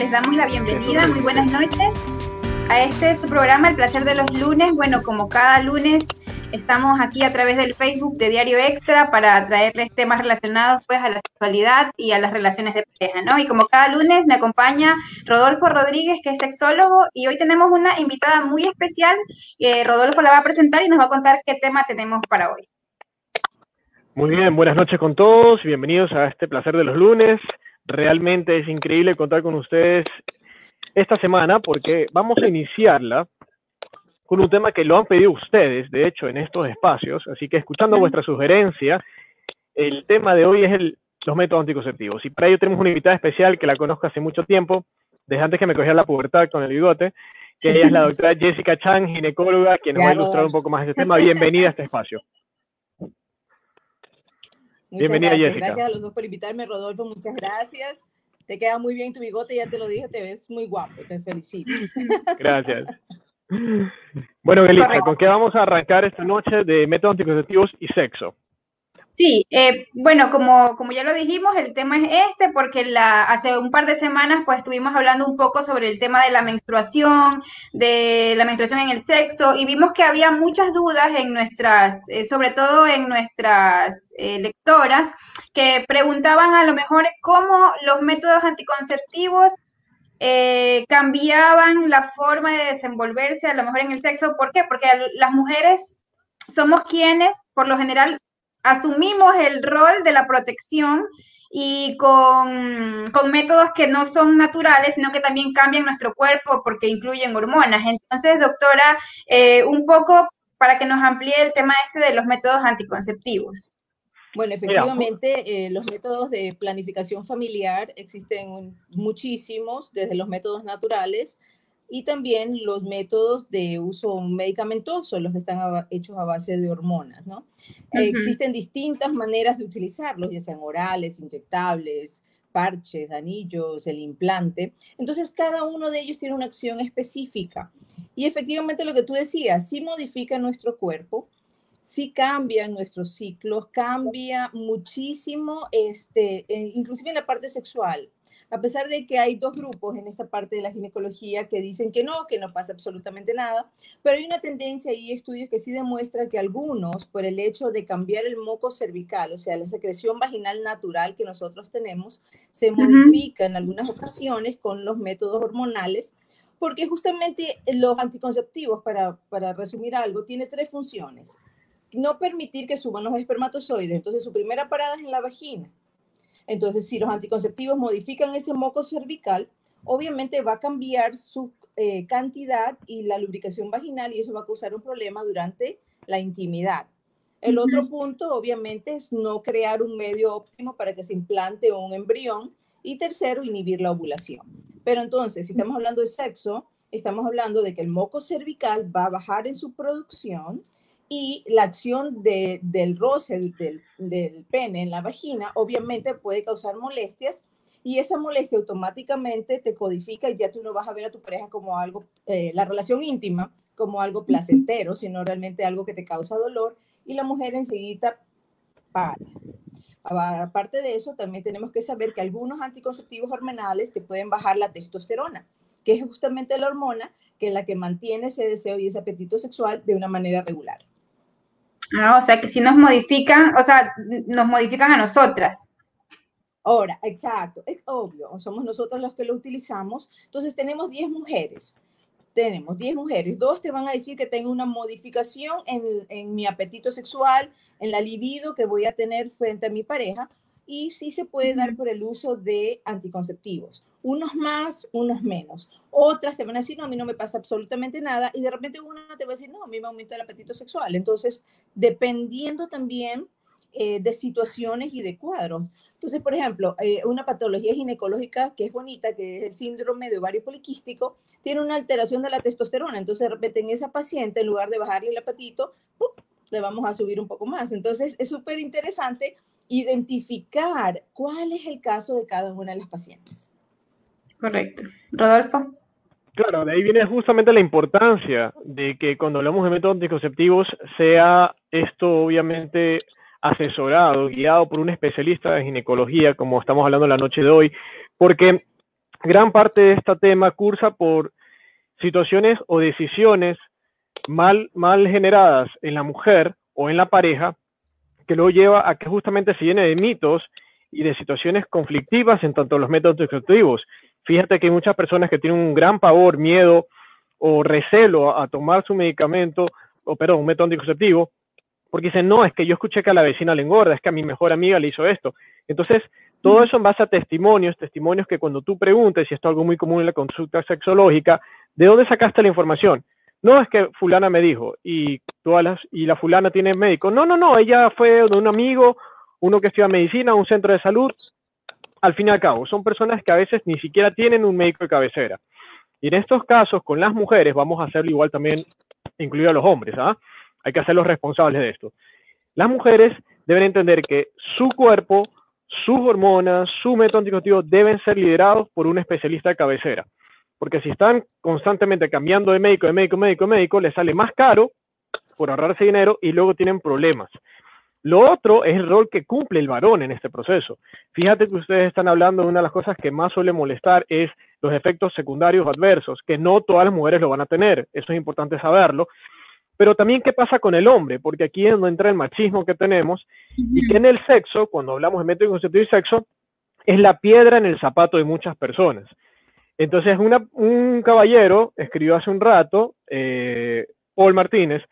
les damos la bienvenida. Muy buenas noches a este su programa, El Placer de los Lunes. Bueno, como cada lunes estamos aquí a través del Facebook de Diario Extra para traerles temas relacionados pues a la sexualidad y a las relaciones de pareja, ¿no? Y como cada lunes me acompaña Rodolfo Rodríguez, que es sexólogo, y hoy tenemos una invitada muy especial. Rodolfo la va a presentar y nos va a contar qué tema tenemos para hoy. Muy bien, buenas noches con todos bienvenidos a este Placer de los Lunes. Realmente es increíble contar con ustedes esta semana porque vamos a iniciarla con un tema que lo han pedido ustedes, de hecho, en estos espacios. Así que escuchando vuestra sugerencia, el tema de hoy es el, los métodos anticonceptivos. Y para ello tenemos una invitada especial que la conozco hace mucho tiempo, desde antes que me cogiera la pubertad con el bigote, que ella es la doctora Jessica Chang, ginecóloga, quien nos va a ilustrar un poco más este tema. Bienvenida a este espacio. Bienvenida, gracias. Jessica. Gracias a los dos por invitarme, Rodolfo. Muchas gracias. Te queda muy bien tu bigote, ya te lo dije, te ves muy guapo. Te felicito. Gracias. Bueno, Elisa, ¿con qué vamos a arrancar esta noche de métodos anticonceptivos y sexo? Sí, eh, bueno, como, como ya lo dijimos, el tema es este, porque la, hace un par de semanas pues estuvimos hablando un poco sobre el tema de la menstruación, de la menstruación en el sexo, y vimos que había muchas dudas en nuestras, eh, sobre todo en nuestras eh, lectoras, que preguntaban a lo mejor cómo los métodos anticonceptivos cambiaban la forma de desenvolverse a lo mejor en el sexo. ¿Por qué? Porque las mujeres somos quienes, por lo general, asumimos el rol de la protección y con, métodos que no son naturales, sino que también cambian nuestro cuerpo porque incluyen hormonas. Entonces, doctora, eh, un poco para que nos amplíe el tema este de los métodos anticonceptivos. Bueno, efectivamente, eh, los métodos de planificación familiar existen muchísimos, desde los métodos naturales y también los métodos de uso medicamentoso, los que están hechos a base de hormonas, ¿no? Existen distintas maneras de utilizarlos, ya sean orales, inyectables, parches, anillos, el implante. Entonces, cada uno de ellos tiene una acción específica. Y efectivamente lo que tú decías, sí modifica nuestro cuerpo, sí cambia nuestros ciclos, cambia muchísimo, este, eh, inclusive en la parte sexual a pesar de que hay dos grupos en esta parte de la ginecología que dicen que no, que no pasa absolutamente nada, pero hay una tendencia y estudios que sí demuestran que algunos, por el hecho de cambiar el moco cervical, o sea, la secreción vaginal natural que nosotros tenemos, se modifica en algunas ocasiones con los métodos hormonales, porque justamente los anticonceptivos, para, para resumir algo, tiene tres funciones. No permitir que suban los espermatozoides, entonces su primera parada es en la vagina entonces, si los anticonceptivos modifican ese moco cervical, obviamente va a cambiar su eh, cantidad y la lubricación vaginal y eso va a causar un problema durante la intimidad. El otro punto, obviamente, es no crear un medio óptimo para que se implante un embrión. Y tercero, inhibir la ovulación. Pero entonces, si estamos hablando de sexo, estamos hablando de que el moco cervical va a bajar en su producción y la acción del roce del, pene en la vagina obviamente puede causar molestias y esa molestia automáticamente te codifica y ya tú no vas a ver a tu pareja como algo, eh, la relación íntima como algo placentero, sino realmente algo que te causa dolor y la mujer enseguida para. Aparte de eso, también tenemos que saber que algunos anticonceptivos hormonales te pueden bajar la testosterona, que es justamente la hormona que es la que mantiene ese deseo y ese apetito sexual de una manera regular. Ah, o sea que si nos modifican, o sea, nos modifican a nosotras. Ahora, exacto, es obvio, somos nosotros los que lo utilizamos. Entonces tenemos 10 mujeres, tenemos 10 mujeres, dos te van a decir que tengo una modificación en, en, mi apetito sexual, en la libido que voy a tener frente a mi pareja, y sí se puede dar por el uso de anticonceptivos unos más, unos menos. Otras te van a decir, no, a mí no me pasa absolutamente nada, y de repente una te va a decir, no, a mí me aumenta el apetito sexual. Entonces, dependiendo también eh, de situaciones y de cuadros. Entonces, por ejemplo, eh, una patología ginecológica que es bonita, que es el síndrome de ovario poliquístico, tiene una alteración de la testosterona. Entonces, de repente en esa paciente, en lugar de bajarle el apetito, le vamos a subir un poco más. Entonces, es súper interesante identificar cuál es el caso de cada una de las pacientes. Correcto. Rodolfo. Claro, de ahí viene justamente la importancia de que cuando hablamos de métodos anticonceptivos sea esto obviamente asesorado, guiado por un especialista de ginecología, como estamos hablando la noche de hoy, porque gran parte de este tema cursa por situaciones o decisiones mal, mal generadas en la mujer o en la pareja, que luego lleva a que justamente se llene de mitos y de situaciones conflictivas en tanto los métodos anticonceptivos. Fíjate que hay muchas personas que tienen un gran pavor, miedo o recelo a, tomar su medicamento, o perdón, un método anticonceptivo, porque dicen, no, es que yo escuché que a la vecina le engorda, es que a mi mejor amiga le hizo esto. Entonces, todo eso en base a testimonios, testimonios que cuando tú preguntes, y esto es algo muy común en la consulta sexológica, ¿de dónde sacaste la información? No es que fulana me dijo y todas las, y la fulana tiene médico. No, no, no, ella fue de un amigo, uno que estudia medicina, un centro de salud. Al fin y al cabo, son personas que a veces ni siquiera tienen un médico de cabecera. Y en estos casos, con las mujeres, vamos a hacerlo igual también, incluido a los hombres, ¿ah? Hay que hacerlos responsables de esto. Las mujeres deben entender que su cuerpo, sus hormonas, su método anticonceptivo deben ser liderados por un especialista de cabecera. Porque si están constantemente cambiando de médico, de médico, médico, médico, les sale más caro por ahorrarse dinero y luego tienen problemas. Lo otro es el rol que cumple el varón en este proceso. Fíjate que ustedes están hablando de una de las cosas que más suele molestar es los efectos secundarios adversos, que no todas las mujeres lo van a tener. Eso es importante saberlo. Pero también qué pasa con el hombre, porque aquí es donde entra el machismo que tenemos y que en el sexo, cuando hablamos de método concepto y sexo, es la piedra en el zapato de muchas personas. Entonces, un caballero escribió hace un rato, eh, Paul Martínez,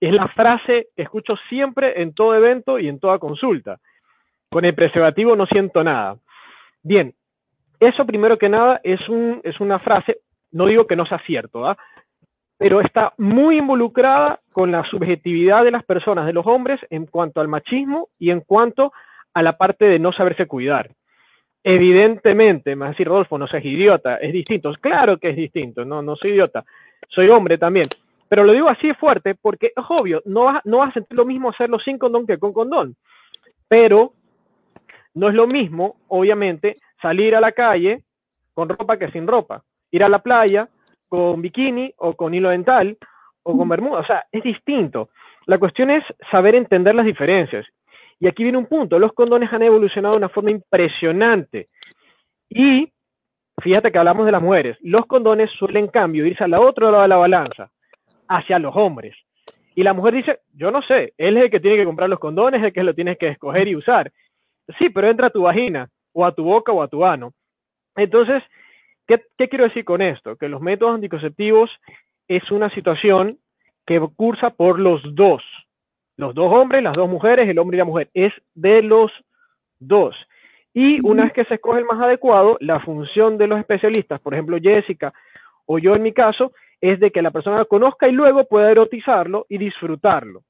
es la frase que escucho siempre en todo evento y en toda consulta. Con el preservativo no siento nada. Bien, eso primero que nada es, un, es una frase, no digo que no sea cierto, ¿ah? pero está muy involucrada con la subjetividad de las personas, de los hombres, en cuanto al machismo y en cuanto a la parte de no saberse cuidar. Evidentemente, me va a decir Rodolfo, no seas idiota, es distinto. Claro que es distinto, no, no soy idiota, soy hombre también. Pero lo digo así fuerte porque es obvio, no vas, no vas a sentir lo mismo hacerlo sin condón que con condón. Pero no es lo mismo, obviamente, salir a la calle con ropa que sin ropa. Ir a la playa con bikini o con hilo dental o con bermuda. O sea, es distinto. La cuestión es saber entender las diferencias. Y aquí viene un punto, los condones han evolucionado de una forma impresionante. Y fíjate que hablamos de las mujeres, los condones suelen en cambio irse al otro lado de la balanza, hacia los hombres. Y la mujer dice, yo no sé, él es el que tiene que comprar los condones, es el que lo tienes que escoger y usar. Sí, pero entra a tu vagina, o a tu boca, o a tu ano. Entonces, ¿qué, qué quiero decir con esto? Que los métodos anticonceptivos es una situación que cursa por los dos los dos hombres, las dos mujeres, el hombre y la mujer, es de los dos. Y una vez que se escoge el más adecuado, la función de los especialistas, por ejemplo Jessica o yo en mi caso, es de que la persona lo conozca y luego pueda erotizarlo y disfrutarlo.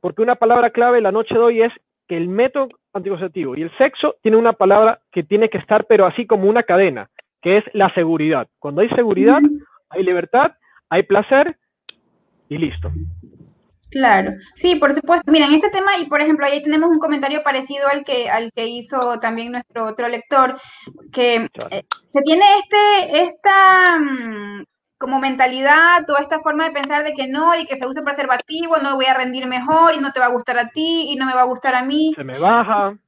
Porque una palabra clave la noche de hoy es que el método anticonceptivo y el sexo tiene una palabra que tiene que estar, pero así como una cadena, que es la seguridad. Cuando hay seguridad, hay libertad, hay placer y listo. Claro, sí, por supuesto. Mira, en este tema, y por ejemplo, ahí tenemos un comentario parecido al que, al que hizo también nuestro otro lector, que eh, se tiene este, esta mm, como mentalidad o esta forma de pensar de que no, y que se usa preservativo, no voy a rendir mejor, y no te va a gustar a ti, y no me va a gustar a mí. Se me baja.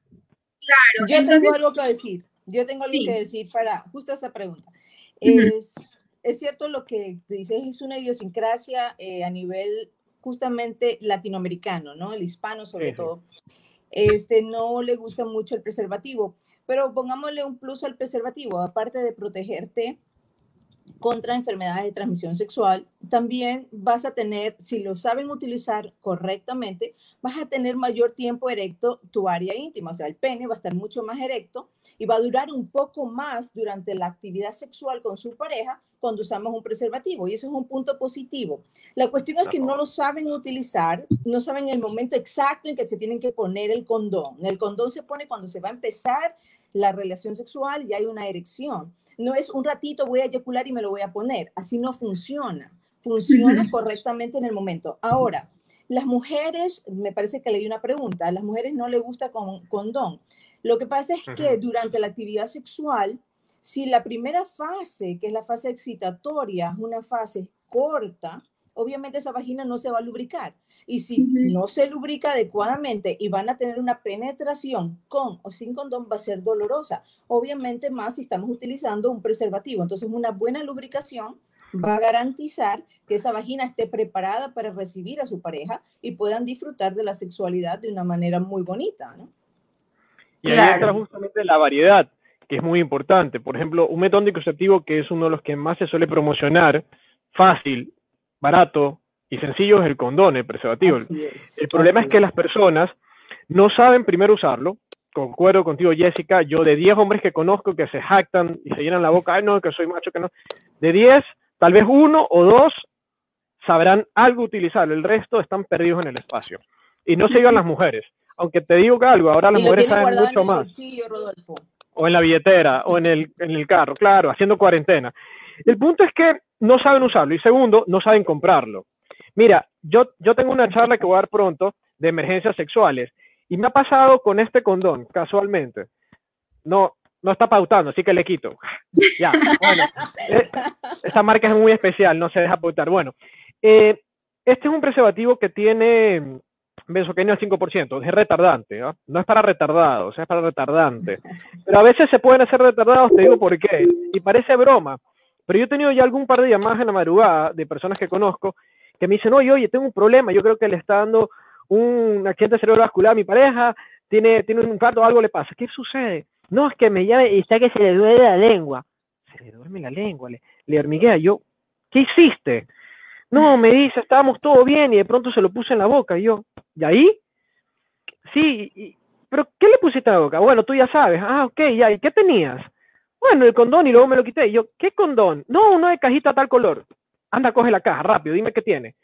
Claro. Yo tengo algo que decir. Yo tengo algo que decir para justo esa pregunta. Es, es cierto lo que dices, es una idiosincrasia eh, a nivel justamente latinoamericano, ¿no? El hispano sobre todo, este, no le gusta mucho el preservativo. Pero pongámosle un plus al preservativo, aparte de protegerte contra enfermedades de transmisión sexual, también vas a tener, si lo saben utilizar correctamente, vas a tener mayor tiempo erecto tu área íntima, o sea, el pene va a estar mucho más erecto y va a durar un poco más durante la actividad sexual con su pareja cuando usamos un preservativo y eso es un punto positivo. La cuestión es que no lo saben utilizar, no saben el momento exacto en que se tienen que poner el condón. El condón se pone cuando se va a empezar la relación sexual y hay una erección. No es un ratito voy a eyacular y me lo voy a poner. Así no funciona. Funciona correctamente en el momento. Ahora, las mujeres, me parece que le di una pregunta, a las mujeres no les gusta con condón. Lo que pasa es que durante la actividad sexual, si la primera fase, que es la fase excitatoria, es una fase corta, obviamente esa vagina no se va a lubricar. Y si no se lubrica adecuadamente y van a tener una penetración con o sin condón, va a ser dolorosa. Obviamente más si estamos utilizando un preservativo. Entonces, una buena lubricación va a garantizar que esa vagina esté preparada para recibir a su pareja y puedan disfrutar de la sexualidad de una manera muy bonita, ¿no? Y ahí entra justamente la variedad, que es muy importante. Por ejemplo, un método anticonceptivo que es uno de los que más se suele promocionar, fácil, barato y sencillo, es el condón, el preservativo. el problema es que las personas no saben primero usarlo. Concuerdo contigo, Jessica. Yo de 10 hombres que conozco que se jactan y se llenan la boca, ay, no, que soy macho, que no. De 10, tal vez uno o dos sabrán algo utilizar. El resto están perdidos en el espacio. Y no se las mujeres. Aunque te digo que algo, ahora las mujeres saben mucho más. O en la billetera, o en el, en el carro, claro, haciendo cuarentena. El punto es que no saben usarlo y segundo, no saben comprarlo. Mira, yo, yo tengo una charla que voy a dar pronto de emergencias sexuales y me ha pasado con este condón, casualmente. No, no está pautando, así que le quito. ya, bueno. Eh, esa marca es muy especial, no se deja pautar. Bueno, eh, este es un preservativo que tiene benzocaína al 5%, es retardante, ¿no? no es para retardados, es para retardante. Pero a veces se pueden hacer retardados, te digo por qué, y parece broma, pero yo he tenido ya algún par de llamadas en la madrugada de personas que conozco que me dicen, oye, oye, tengo un problema, yo creo que le está dando un accidente cerebrovascular a mi pareja, tiene, tiene un infarto, algo le pasa. ¿Qué sucede? No, es que me llame y está que se le duele la lengua. Se le duerme la lengua, le, le hormiguea. Yo, ¿qué hiciste? No, me dice, estábamos todo bien y de pronto se lo puse en la boca. Y yo, ¿y ahí? Sí, pero ¿qué le pusiste en la boca? Bueno, tú ya sabes. Ah, ok, ya, ¿y qué tenías? Bueno, el condón y luego me lo quité. Y yo, ¿qué condón? No, uno de cajita tal color. Anda, coge la caja, rápido, dime qué tiene.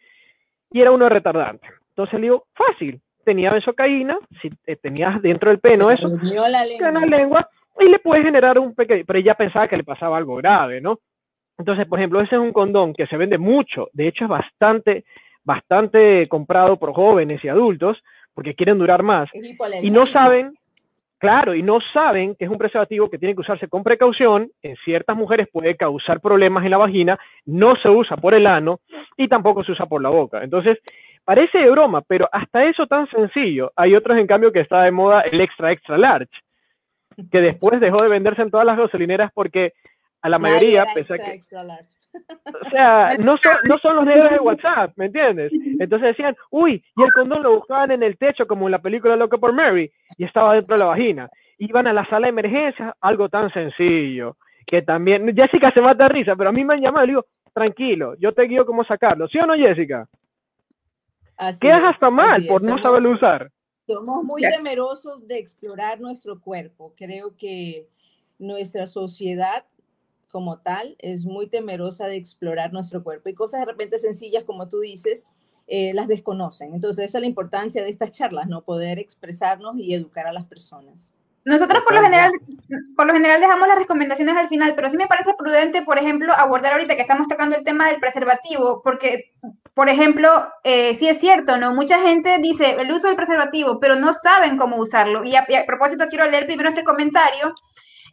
Y era uno de retardante. Entonces le digo, fácil. Tenía benzocaína, si eh, tenías dentro del peno eso, la lengua. la lengua y le puedes generar un pequeño, pero ella pensaba que le pasaba algo grave, ¿no? Entonces, por ejemplo, ese es un condón que se vende mucho, de hecho es bastante, bastante comprado por jóvenes y adultos, porque quieren durar más, y no saben, Claro, y no saben que es un preservativo que tiene que usarse con precaución. En ciertas mujeres puede causar problemas en la vagina, no se usa por el ano y tampoco se usa por la boca. Entonces, parece de broma, pero hasta eso tan sencillo. Hay otros, en cambio, que está de moda el extra, extra large, que después dejó de venderse en todas las gasolineras porque a la mayoría, pese que... O sea, no son, no son los negros de WhatsApp, ¿me entiendes? Entonces decían, uy, y el condón lo buscaban en el techo como en la película Loco por Mary, y estaba dentro de la vagina. Iban a la sala de emergencia, algo tan sencillo, que también, Jessica se mata de risa, pero a mí me han llamado y digo, tranquilo, yo te guío cómo sacarlo, ¿sí o no, Jessica? Quedas hasta mal por no saberlo usar. Somos muy temerosos de explorar nuestro cuerpo. Creo que nuestra sociedad como tal es muy temerosa de explorar nuestro cuerpo y cosas de repente sencillas como tú dices, eh, las desconocen. Entonces esa es la importancia de estas charlas, ¿no? Poder expresarnos y educar a las personas. Nosotros por lo general, por lo general dejamos las recomendaciones al final, pero sí me parece prudente, por ejemplo, abordar ahorita que estamos tocando el tema del preservativo, porque, por ejemplo, eh, sí es cierto, ¿no? Mucha gente dice el uso del preservativo, pero no saben cómo usarlo. Y a propósito, quiero leer primero este comentario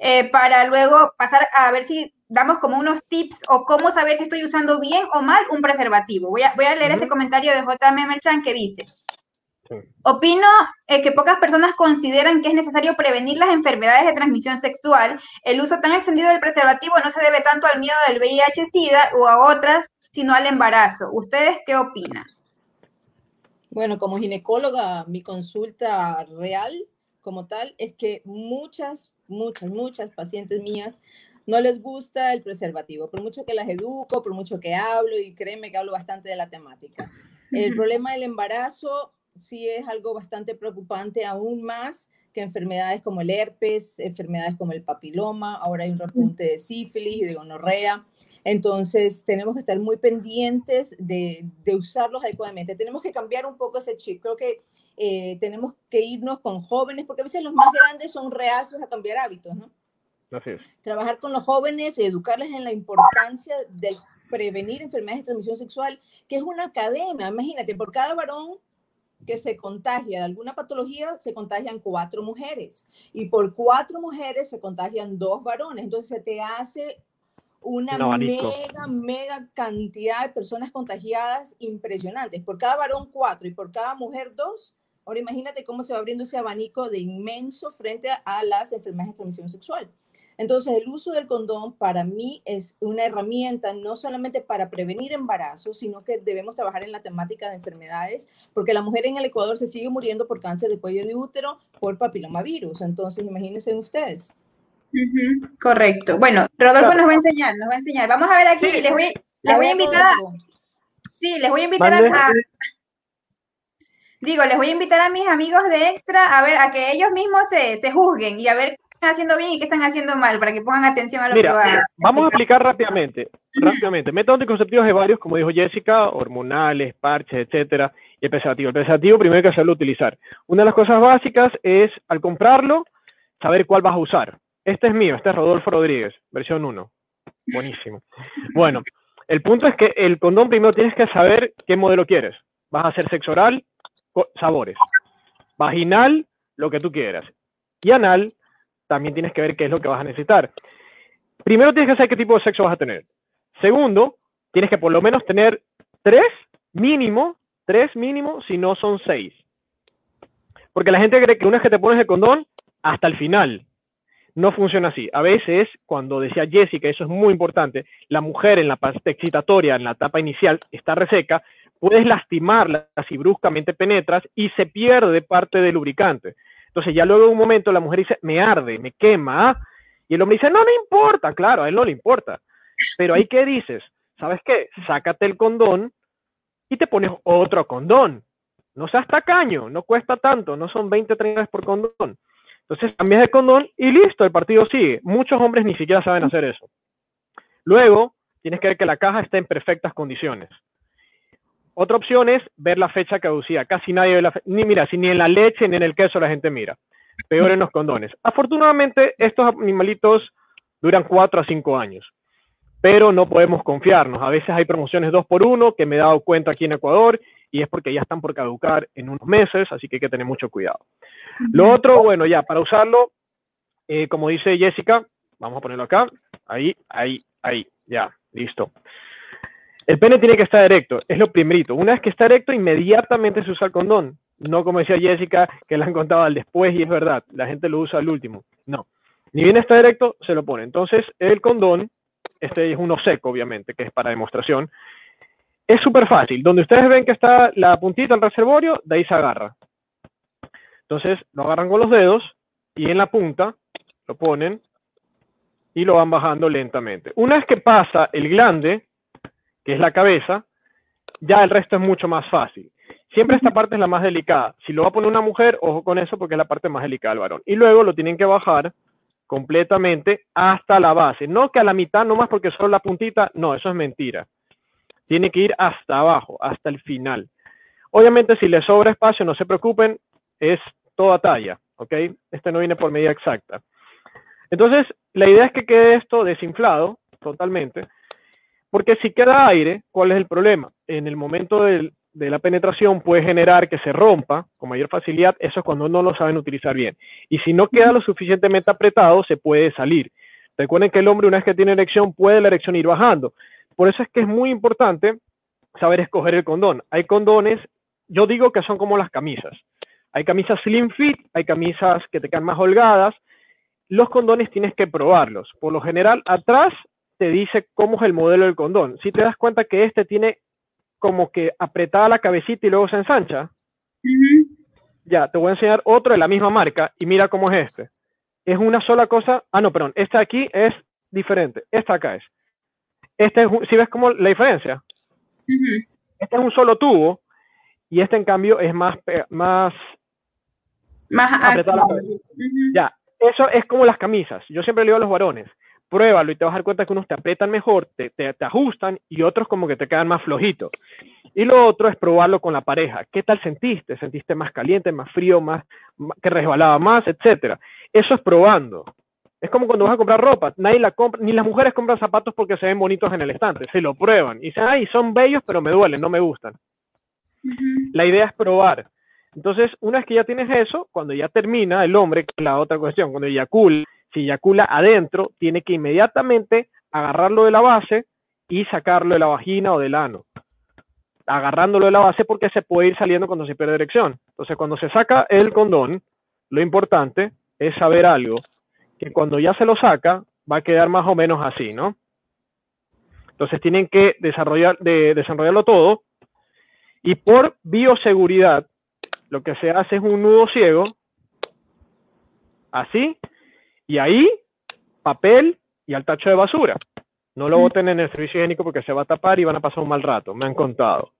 eh, para luego pasar a ver si damos como unos tips o cómo saber si estoy usando bien o mal un preservativo. Voy a, voy a leer este comentario de JM Merchan que dice, Opino eh, que pocas personas consideran que es necesario prevenir las enfermedades de transmisión sexual. El uso tan extendido del preservativo no se debe tanto al miedo del VIH-Sida o a otras, sino al embarazo. ¿Ustedes qué opinan? Bueno, como ginecóloga, mi consulta real como tal es que muchas muchas, muchas pacientes mías no les gusta el preservativo, por mucho que las educo, por mucho que hablo y créeme que hablo bastante de la temática. El problema del embarazo sí es algo bastante preocupante, aún más que enfermedades como el herpes, enfermedades como el papiloma, ahora hay un repunte de sífilis y de gonorrea. Entonces, tenemos que estar muy pendientes de, de, usarlos adecuadamente. Tenemos que cambiar un poco ese chip. Creo que eh, tenemos que irnos con jóvenes, porque a veces los más grandes son reacios a cambiar hábitos, ¿no? Trabajar con los jóvenes y educarles en la importancia de prevenir enfermedades de transmisión sexual, que es una cadena. Imagínate, por cada varón que se contagia de alguna patología, se contagian cuatro mujeres. Y por cuatro mujeres se contagian dos varones. Entonces se te hace una mega, mega cantidad de personas contagiadas impresionantes. Por cada varón, cuatro y por cada mujer, dos. Ahora imagínate cómo se va abriendo ese abanico de inmenso frente a las enfermedades de transmisión sexual. Entonces, el uso del condón para mí es una herramienta no solamente para prevenir embarazos, sino que debemos trabajar en la temática de enfermedades, porque la mujer en el Ecuador se sigue muriendo por cáncer de cuello de útero, por papilomavirus. Entonces, imagínense ustedes. Correcto. Bueno, Rodolfo nos va a enseñar, nos va a enseñar. Vamos a ver aquí, les voy, les voy a invitar. Sí, les voy a invitar a, digo, les voy a invitar a mis amigos de Extra a ver, a que ellos mismos se, se juzguen y a ver haciendo bien y qué están haciendo mal, para que pongan atención a lo que va Vamos a explicar rápidamente, rápidamente. Métodos anticonceptivos de varios, como dijo Jessica, hormonales, parches, etcétera, y el preservativo. El preservativo primero hay que hacerlo utilizar. Una de las cosas básicas es, al comprarlo, saber cuál vas a usar. Este es mío, este es Rodolfo Rodríguez, versión 1. Buenísimo. Bueno, el punto es que el condón primero tienes que saber qué modelo quieres. Vas a hacer sexo oral, sabores. Vaginal, lo que tú quieras. Y anal, también tienes que ver qué es lo que vas a necesitar. Primero tienes que saber qué tipo de sexo vas a tener. Segundo, tienes que por lo menos tener tres mínimo, tres mínimo, si no son seis. Porque la gente cree que una vez que te pones el condón, hasta el final. No funciona así. A veces, cuando decía Jessica, eso es muy importante, la mujer en la parte excitatoria, en la etapa inicial, está reseca, puedes lastimarla si bruscamente penetras y se pierde parte del lubricante. Entonces ya luego de un momento la mujer dice, me arde, me quema, y el hombre dice, no, no importa, claro, a él no le importa. Pero ahí qué dices, ¿sabes qué? Sácate el condón y te pones otro condón. No seas tacaño, no cuesta tanto, no son 20, 30 por condón. Entonces cambias de condón y listo, el partido sigue. Muchos hombres ni siquiera saben hacer eso. Luego, tienes que ver que la caja esté en perfectas condiciones. Otra opción es ver la fecha caducida. Casi nadie ve la fecha. Ni mira, si ni en la leche ni en el queso la gente mira. Peor en los condones. Afortunadamente, estos animalitos duran 4 a 5 años. Pero no podemos confiarnos. A veces hay promociones 2 por 1 que me he dado cuenta aquí en Ecuador y es porque ya están por caducar en unos meses, así que hay que tener mucho cuidado. Lo otro, bueno, ya, para usarlo, eh, como dice Jessica, vamos a ponerlo acá, ahí, ahí, ahí, ya, listo. El pene tiene que estar erecto, es lo primerito. Una vez que está erecto, inmediatamente se usa el condón. No como decía Jessica, que la han contado al después y es verdad, la gente lo usa al último. No. Ni bien está erecto, se lo pone. Entonces, el condón, este es uno seco, obviamente, que es para demostración, es súper fácil. Donde ustedes ven que está la puntita del reservorio, de ahí se agarra. Entonces, lo agarran con los dedos y en la punta lo ponen y lo van bajando lentamente. Una vez que pasa el glande, que es la cabeza, ya el resto es mucho más fácil. Siempre esta parte es la más delicada. Si lo va a poner una mujer, ojo con eso porque es la parte más delicada del varón. Y luego lo tienen que bajar completamente hasta la base. No que a la mitad nomás porque solo la puntita, no, eso es mentira. Tiene que ir hasta abajo, hasta el final. Obviamente si le sobra espacio, no se preocupen, es toda talla, ¿ok? Este no viene por medida exacta. Entonces, la idea es que quede esto desinflado totalmente porque si queda aire, ¿cuál es el problema? En el momento de la penetración puede generar que se rompa con mayor facilidad, eso es cuando no lo saben utilizar bien. Y si no queda lo suficientemente apretado, se puede salir. Recuerden que el hombre una vez que tiene erección puede la erección ir bajando. Por eso es que es muy importante saber escoger el condón. Hay condones, yo digo que son como las camisas. Hay camisas slim fit, hay camisas que te quedan más holgadas. Los condones tienes que probarlos. Por lo general, atrás te dice cómo es el modelo del condón. Si te das cuenta que este tiene como que apretada la cabecita y luego se ensancha, ya, te voy a enseñar otro de la misma marca y mira cómo es este. Es una sola cosa. Ah, no, perdón. Este aquí es diferente. Esta acá es. Este es, si ves cómo la diferencia. Este es un solo tubo y este en cambio es más más más apretada Ya, eso es como las camisas. Yo siempre le digo a los varones, pruébalo y te vas a dar cuenta que unos te aprietan mejor, te, te, ajustan y otros como que te quedan más flojitos. Y lo otro es probarlo con la pareja. ¿Qué tal sentiste? ¿Sentiste más caliente, más frío, más, que resbalaba más, etcétera? Eso es probando. Es como cuando vas a comprar ropa, nadie la compra, ni las mujeres compran zapatos porque se ven bonitos en el estante, se lo prueban y dicen, ay, son bellos, pero me duelen, no me gustan. La idea es probar. Entonces, una vez que ya tienes eso, cuando ya termina el hombre, la otra cuestión, cuando eyacula, si eyacula adentro, tiene que inmediatamente agarrarlo de la base y sacarlo de la vagina o del ano. Agarrándolo de la base porque se puede ir saliendo cuando se pierde erección. Entonces, cuando se saca el condón, lo importante es saber algo, que cuando ya se lo saca, va a quedar más o menos así, ¿no? Entonces tienen que desarrollar, de, desarrollarlo todo y por bioseguridad, lo que se hace es un nudo ciego, así, y ahí papel y al tacho de basura. No lo boten en el servicio higiénico porque se va a tapar y van a pasar un mal rato, me han contado.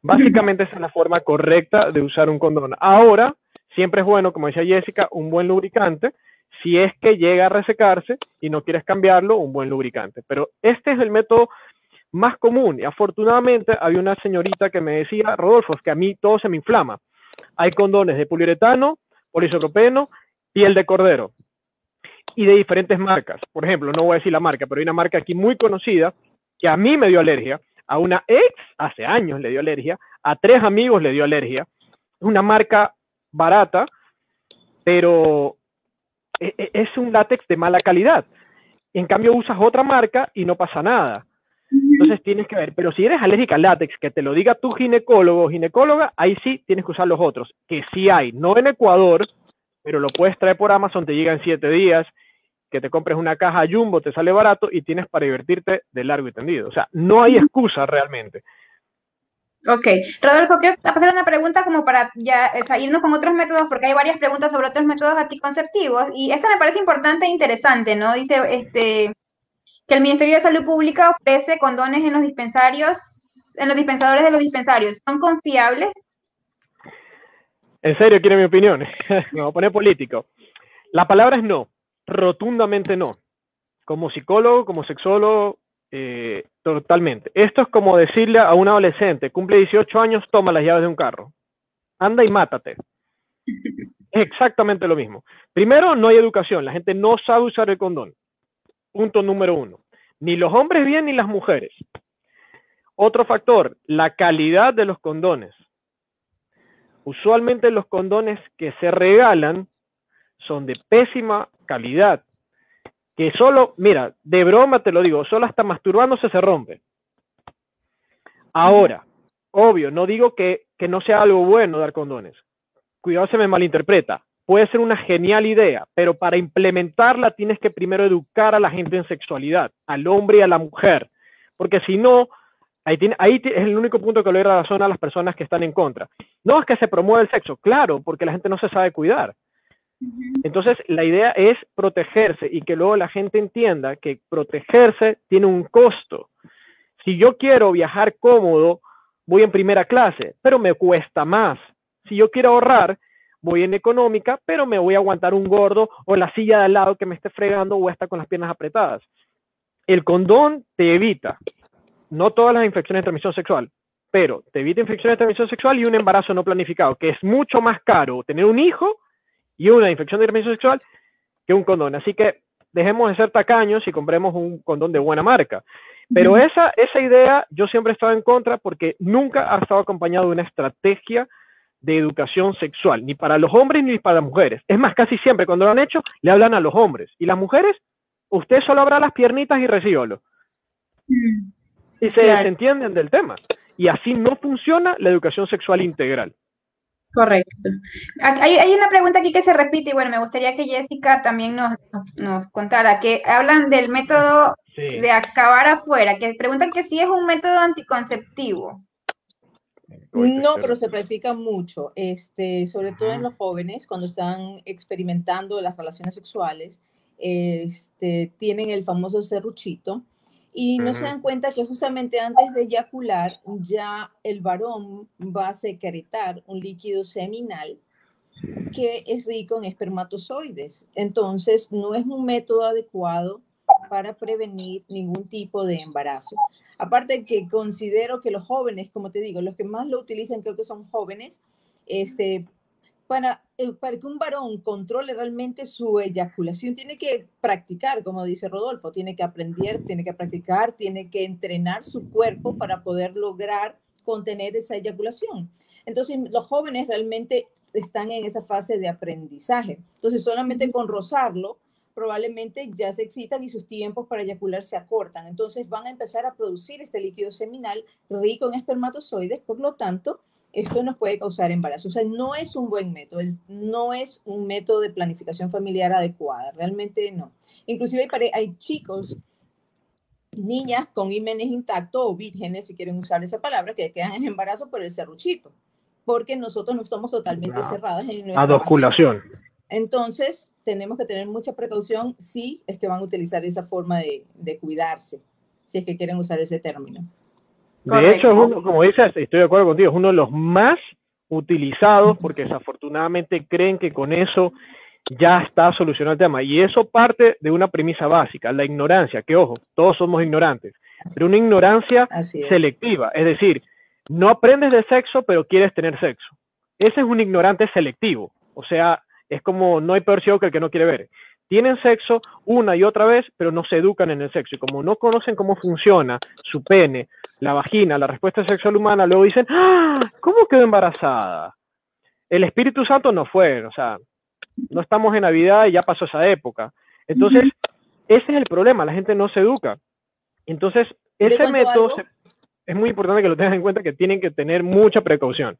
Básicamente esa es la forma correcta de usar un condón. Ahora, siempre es bueno, como decía Jessica, un buen lubricante. Si es que llega a resecarse y no quieres cambiarlo, un buen lubricante. Pero este es el método más común. Y afortunadamente había una señorita que me decía, Rodolfo, es que a mí todo se me inflama. Hay condones de poliuretano, polisopropeno, piel de cordero y de diferentes marcas. Por ejemplo, no voy a decir la marca, pero hay una marca aquí muy conocida que a mí me dio alergia, a una ex hace años le dio alergia, a tres amigos le dio alergia. Es una marca barata, pero e, e, es un látex de mala calidad. En cambio, usas otra marca y no pasa nada. Entonces tienes que ver, pero si eres alérgica al látex, que te lo diga tu ginecólogo o ginecóloga, ahí sí tienes que usar los otros, que sí hay, no en Ecuador, pero lo puedes traer por Amazon, te llega en siete días, que te compres una caja Jumbo, te sale barato y tienes para divertirte de largo y tendido. O sea, no hay excusa realmente. Ok, Rodolfo, quiero hacer una pregunta como para ya irnos con otros métodos, porque hay varias preguntas sobre otros métodos anticonceptivos, y esta me parece importante e interesante, ¿no? Dice este que el Ministerio de Salud Pública ofrece condones en los dispensarios, en los dispensadores de los dispensarios. ¿Son confiables? En serio, quiere mi opinión. Me voy a poner político. La palabra es no, rotundamente no. Como psicólogo, como sexólogo, eh, totalmente. Esto es como decirle a un adolescente, cumple 18 años, toma las llaves de un carro. Anda y mátate. Es exactamente lo mismo. Primero, no hay educación. La gente no sabe usar el condón. Punto número uno. Ni los hombres bien ni las mujeres. Otro factor, la calidad de los condones. Usualmente los condones que se regalan son de pésima calidad. Que solo, mira, de broma te lo digo, solo hasta masturbándose se rompe. Ahora, obvio, no digo que, que no sea algo bueno dar condones. Cuidado, se me malinterpreta. Puede ser una genial idea, pero para implementarla tienes que primero educar a la gente en sexualidad, al hombre y a la mujer. Porque si no, Ahí, es el único punto que le da razón a las personas que están en contra. No es que se promueva el sexo, claro, porque la gente no se sabe cuidar. Entonces, la idea es protegerse y que luego la gente entienda que protegerse tiene un costo. Si yo quiero viajar cómodo, voy en primera clase, pero me cuesta más. Si yo quiero ahorrar, voy en económica, pero me voy a aguantar un gordo o la silla de al lado que me esté fregando o está con las piernas apretadas. El condón te evita no todas las infecciones de transmisión sexual, pero te evita infecciones de transmisión sexual y un embarazo no planificado, que es mucho más caro tener un hijo y una infección de transmisión sexual que un condón. Así que dejemos de ser tacaños y compremos un condón de buena marca. Pero esa, esa idea yo siempre he estado en contra porque nunca ha estado acompañado de una estrategia de educación sexual, ni para los hombres ni para las mujeres. Es más, casi siempre cuando lo han hecho, le hablan a los hombres. Y las mujeres, usted solo abra las piernitas y recíbalo. Mm y se entienden del tema. Y así no funciona la educación sexual integral. Correcto. Hay, una pregunta aquí que se repite y bueno, me gustaría que Jessica también nos, nos contara, que hablan del método de acabar afuera, que preguntan que si es un método anticonceptivo. No, pero se practica mucho, este, sobre todo en los jóvenes, cuando están experimentando las relaciones sexuales, este, tienen el famoso serruchito, y no se dan cuenta que justamente antes de eyacular ya el varón va a secretar un líquido seminal que es rico en espermatozoides. Entonces, no es un método adecuado para prevenir ningún tipo de embarazo. Aparte que considero que los jóvenes, como te digo, los que más lo utilizan creo que son jóvenes, este, para, eh, para que un varón controle realmente su eyaculación, tiene que practicar, como dice Rodolfo, tiene que aprender, tiene que practicar, tiene que entrenar su cuerpo para poder lograr contener esa eyaculación. Entonces, los jóvenes realmente están en esa fase de aprendizaje. Entonces, solamente con rozarlo, probablemente ya se excitan y sus tiempos para eyacular se acortan. Entonces van a empezar a producir este líquido seminal rico en espermatozoides, por lo tanto, esto nos puede causar embarazo. O sea, no es un buen método, no es un método de planificación familiar adecuada, realmente no. Inclusive hay, hay chicos, niñas con himenes intactos o vírgenes, si quieren usar esa palabra, que quedan en embarazo por el serruchito, porque nosotros no estamos totalmente cerradas en nuestra Adoculación. Entonces, tenemos que tener mucha precaución si es que van a utilizar esa forma de, de cuidarse, si es que quieren usar ese término. De hecho, como dices, estoy de acuerdo contigo, es uno de los más utilizados porque desafortunadamente creen que con eso ya está solucionado el tema. Y eso parte de una premisa básica, la ignorancia, que ojo, todos somos ignorantes, pero una ignorancia selectiva, es decir, no aprendes de sexo, pero quieres tener sexo. Ese es un ignorante selectivo, o sea, es como no hay peor ciego que el que no quiere ver. Tienen sexo una y otra vez, pero no se educan en el sexo. Y como no conocen cómo funciona su pene, la vagina, la respuesta sexual humana, luego dicen, ¡Ah! ¿cómo quedó embarazada? El Espíritu Santo no fue, o sea, no estamos en Navidad y ya pasó esa época. Entonces, ese es el problema, la gente no se educa. Entonces, ese método es muy importante que lo tengan en cuenta que tienen que tener mucha precaución.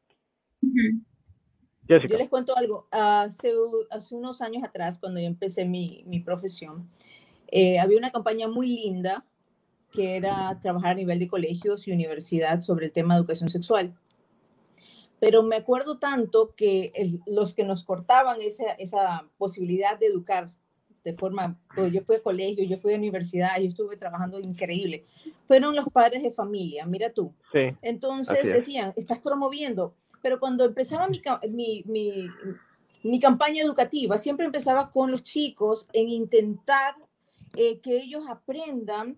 Yo les cuento algo. Hace, hace, unos años atrás, cuando yo empecé mi, mi profesión, eh, había una campaña muy linda que era trabajar a nivel de colegios y universidad sobre el tema de educación sexual. Pero me acuerdo tanto que los que nos cortaban esa, esa posibilidad de educar de forma, pues yo fui a colegio, yo fui a universidad, yo estuve trabajando increíble, fueron los padres de familia, mira tú. Sí, Entonces decían, estás promoviendo pero cuando empezaba mi, mi, mi, mi campaña educativa, siempre empezaba con los chicos en intentar eh, que ellos aprendan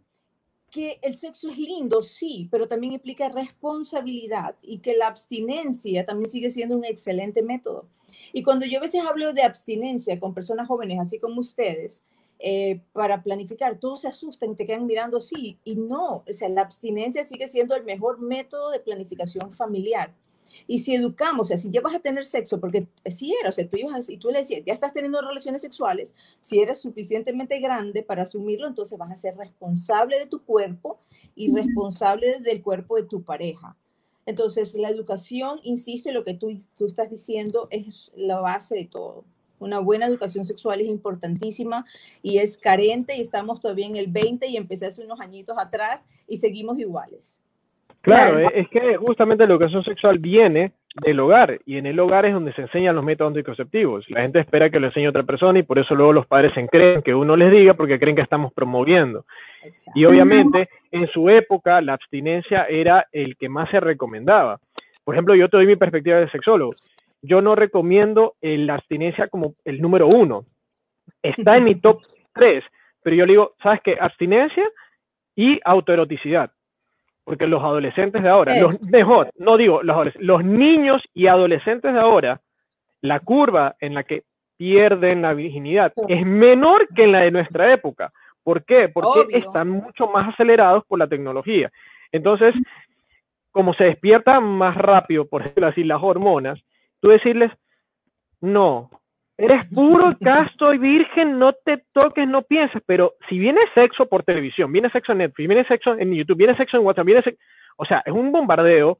que el sexo es lindo, sí, pero también implica responsabilidad y que la abstinencia también sigue siendo un excelente método. Y cuando yo a veces hablo de abstinencia con personas jóvenes, así como ustedes, eh, para planificar, todos se asustan, te quedan mirando así, y no, o sea, la abstinencia sigue siendo el mejor método de planificación familiar. Y si educamos, o sea, si ya vas a tener sexo, porque si eres, o sea, tú, ibas, y tú le decías, ya estás teniendo relaciones sexuales, si eres suficientemente grande para asumirlo, entonces vas a ser responsable de tu cuerpo y responsable del cuerpo de tu pareja. Entonces, la educación, insisto, lo que tú, tú estás diciendo es la base de todo. Una buena educación sexual es importantísima y es carente y estamos todavía en el 20 y empecé hace unos añitos atrás y seguimos iguales. Claro, es que justamente la educación sexual viene del hogar y en el hogar es donde se enseñan los métodos anticonceptivos. La gente espera que lo enseñe otra persona y por eso luego los padres se creen que uno les diga porque creen que estamos promoviendo. Y obviamente en su época la abstinencia era el que más se recomendaba. Por ejemplo, yo te doy mi perspectiva de sexólogo. Yo no recomiendo la abstinencia como el número uno. Está en mi top tres, pero yo le digo, ¿sabes qué? Abstinencia y autoeroticidad porque los adolescentes de ahora, los, mejor, no digo los los niños y adolescentes de ahora, la curva en la que pierden la virginidad es menor que en la de nuestra época. ¿Por qué? Porque están mucho más acelerados por la tecnología. Entonces, como se despiertan más rápido, por decirlo así, las hormonas, tú decirles, no, Eres puro, casto y virgen, no te toques, no pienses. Pero si viene sexo por televisión, viene sexo en Netflix, viene sexo en YouTube, viene sexo en WhatsApp, viene sexo... O sea, es un bombardeo.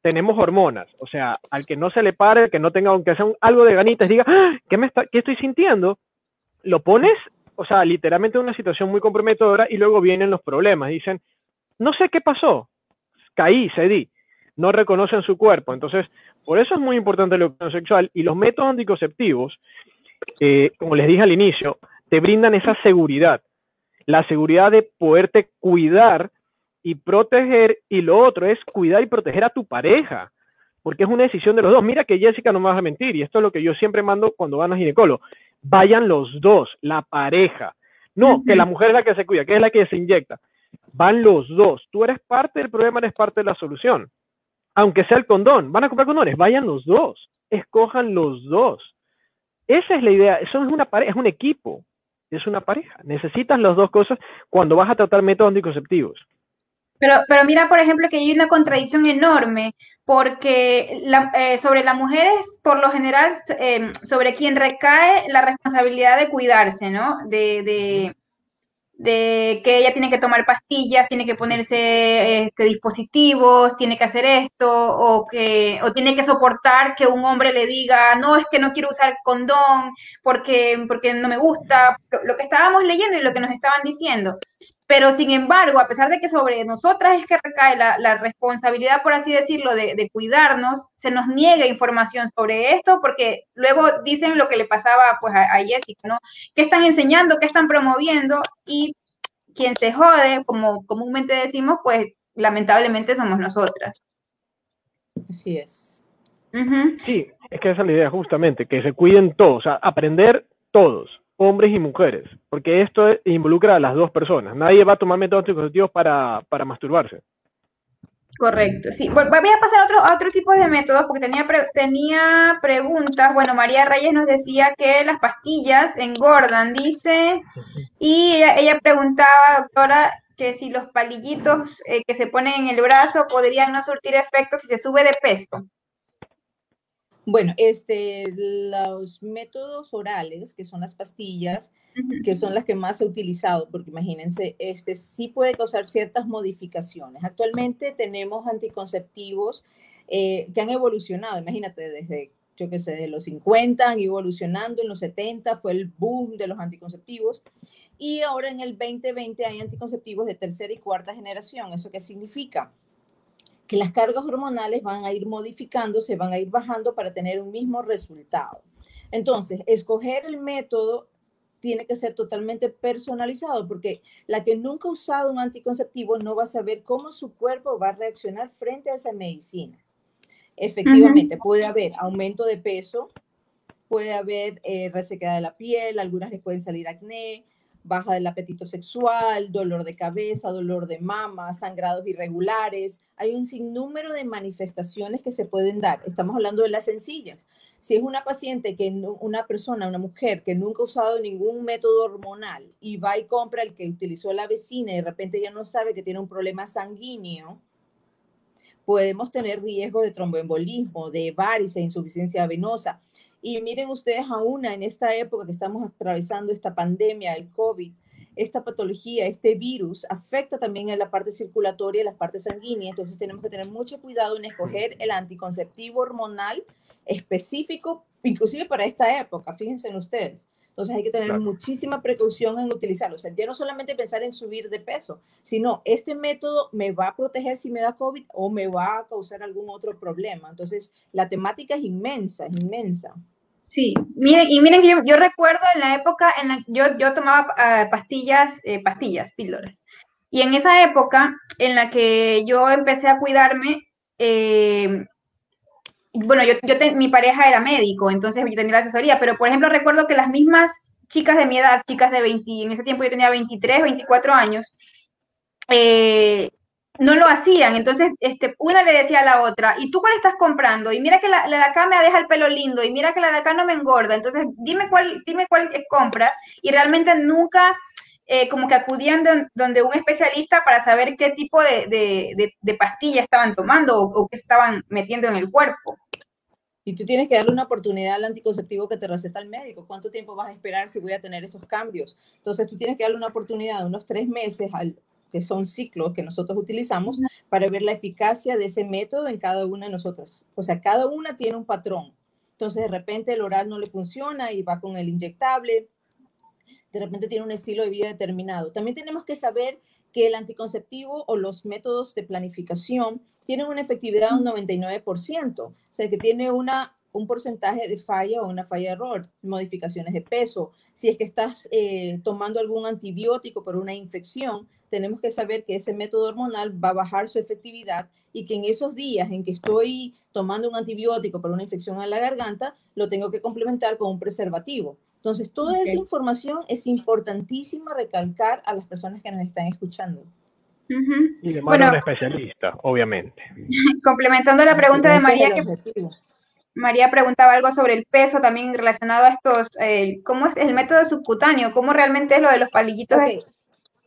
Tenemos hormonas. O sea, al que no se le pare, que no tenga, aunque sea algo de ganitas, diga, ¡Ah! ¿qué, me está, ¿qué estoy sintiendo? Lo pones, o sea, literalmente en una situación muy comprometedora y luego vienen los problemas. Dicen, no sé qué pasó. Caí, cedí. No reconocen su cuerpo. Entonces, por eso es muy importante la educación sexual y los métodos anticonceptivos, eh, como les dije al inicio, te brindan esa seguridad, la seguridad de poderte cuidar y proteger y lo otro es cuidar y proteger a tu pareja, porque es una decisión de los dos. Mira que Jessica no me vas a mentir y esto es lo que yo siempre mando cuando van a ginecólogo. Vayan los dos, la pareja. No, que la mujer es la que se cuida, que es la que se inyecta. Van los dos. Tú eres parte del problema, eres parte de la solución aunque sea el condón, van a comprar condones, vayan los dos, escojan los dos. Esa es la idea, eso es una pareja, es un equipo, es una pareja. Necesitas las dos cosas cuando vas a tratar métodos anticonceptivos. Pero, pero mira, por ejemplo, que hay una contradicción enorme, porque eh, sobre las mujeres, por lo general, eh, sobre quien recae la responsabilidad de cuidarse, ¿no? De, de, que ella tiene que tomar pastillas, tiene que ponerse este, dispositivos, tiene que hacer esto, o, que, o tiene que soportar que un hombre le diga, no, es que no quiero usar condón porque, porque no me gusta, lo que estábamos leyendo y lo que nos estaban diciendo. Pero sin embargo, a pesar de que sobre nosotras es que recae la, responsabilidad, por así decirlo, de, cuidarnos, se nos niega información sobre esto porque luego dicen lo que le pasaba pues a, Jessica, ¿no? ¿Qué están enseñando? ¿Qué están promoviendo? Y quien se jode, como comúnmente decimos, pues lamentablemente somos nosotras. Así es. Sí, es que esa es la idea justamente, que se cuiden todos, o sea, aprender todos hombres y mujeres, porque esto involucra a las dos personas. Nadie va a tomar métodos anticonceptivos para, para masturbarse. Correcto, sí. Voy a pasar a otro, otro tipo de métodos porque tenía, tenía preguntas. Bueno, María Reyes nos decía que las pastillas engordan, dice, y ella, preguntaba, doctora, que si los palillitos eh, que se ponen en el brazo podrían no surtir efecto si se sube de peso. Bueno, este, los métodos orales, que son las pastillas, que son las que más he utilizado, porque imagínense, este sí puede causar ciertas modificaciones. Actualmente tenemos anticonceptivos eh, que han evolucionado, imagínate, desde, yo qué sé, de los 50 han evolucionando, en los 70 fue el boom de los anticonceptivos, y ahora en el 2020 hay anticonceptivos de tercera y cuarta generación. ¿Eso qué significa? Que las cargas hormonales van a ir modificándose, van a ir bajando para tener un mismo resultado. Entonces, escoger el método tiene que ser totalmente personalizado porque la que nunca ha usado un anticonceptivo no va a saber cómo su cuerpo va a reaccionar frente a esa medicina. Efectivamente, puede haber aumento de peso, puede haber eh, resequedad de la piel, algunas les pueden salir acné, baja del apetito sexual, dolor de cabeza, dolor de mama, sangrados irregulares. Hay un sinnúmero de manifestaciones que se pueden dar. Estamos hablando de las sencillas. Si es una paciente que una persona, una mujer que nunca ha usado ningún método hormonal y va y compra el que utilizó la vecina y de repente ya no sabe que tiene un problema sanguíneo, podemos tener riesgo de tromboembolismo, de varices, insuficiencia venosa. Y miren ustedes aún en esta época que estamos atravesando esta pandemia, el COVID, esta patología, este virus, afecta también a la parte circulatoria, a la parte sanguínea. Entonces tenemos que tener mucho cuidado en escoger el anticonceptivo hormonal específico, inclusive para esta época, fíjense en ustedes. Entonces hay que tener muchísima precaución en utilizarlo. O sea, ya no solamente pensar en subir de peso, sino este método me va a proteger si me da COVID o me va a causar algún otro problema. Entonces la temática es inmensa, es inmensa. Sí, miren, y miren que yo, recuerdo en la época en la que yo, yo tomaba ah, pastillas, eh, pastillas, píldoras. Y en esa época en la que yo empecé a cuidarme, eh, bueno, yo, yo mi pareja era médico, entonces yo tenía la asesoría, pero por ejemplo recuerdo que las mismas chicas de mi edad, chicas de 20, en ese tiempo yo tenía 23, 24 años, eh, no lo hacían. Entonces, este, una le decía a la otra, ¿y tú cuál estás comprando? Y mira que la, de acá me deja el pelo lindo, y mira que la de acá no me engorda. Entonces, dime cuál, dime cuál compras. Y realmente nunca eh, como que acudían donde un especialista para saber qué tipo de, de, pastilla estaban tomando o, o qué estaban metiendo en el cuerpo. Y tú tienes que darle una oportunidad al anticonceptivo que te receta el médico. ¿Cuánto tiempo vas a esperar si voy a tener estos cambios? Entonces, tú tienes que darle una oportunidad de unos tres meses al, que son ciclos que nosotros utilizamos para ver la eficacia de ese método en cada una de nosotros. O sea, cada una tiene un patrón. Entonces, de repente el oral no le funciona y va con el inyectable. De repente tiene un estilo de vida determinado. También tenemos que saber que el anticonceptivo o los métodos de planificación tienen una efectividad de un 99%, o sea, que tiene una un porcentaje de falla o una falla de error, modificaciones de peso. Si es que estás eh, tomando algún antibiótico por una infección, tenemos que saber que ese método hormonal va a bajar su efectividad y que en esos días en que estoy tomando un antibiótico por una infección en la garganta, lo tengo que complementar con un preservativo. Entonces, toda esa información es importantísima recalcar a las personas que nos están escuchando. Y de mano bueno, especialista, obviamente. Complementando la pregunta de María, que, María preguntaba algo sobre el peso también relacionado a estos, eh, ¿cómo es el método subcutáneo? ¿Cómo realmente es lo de los palillitos?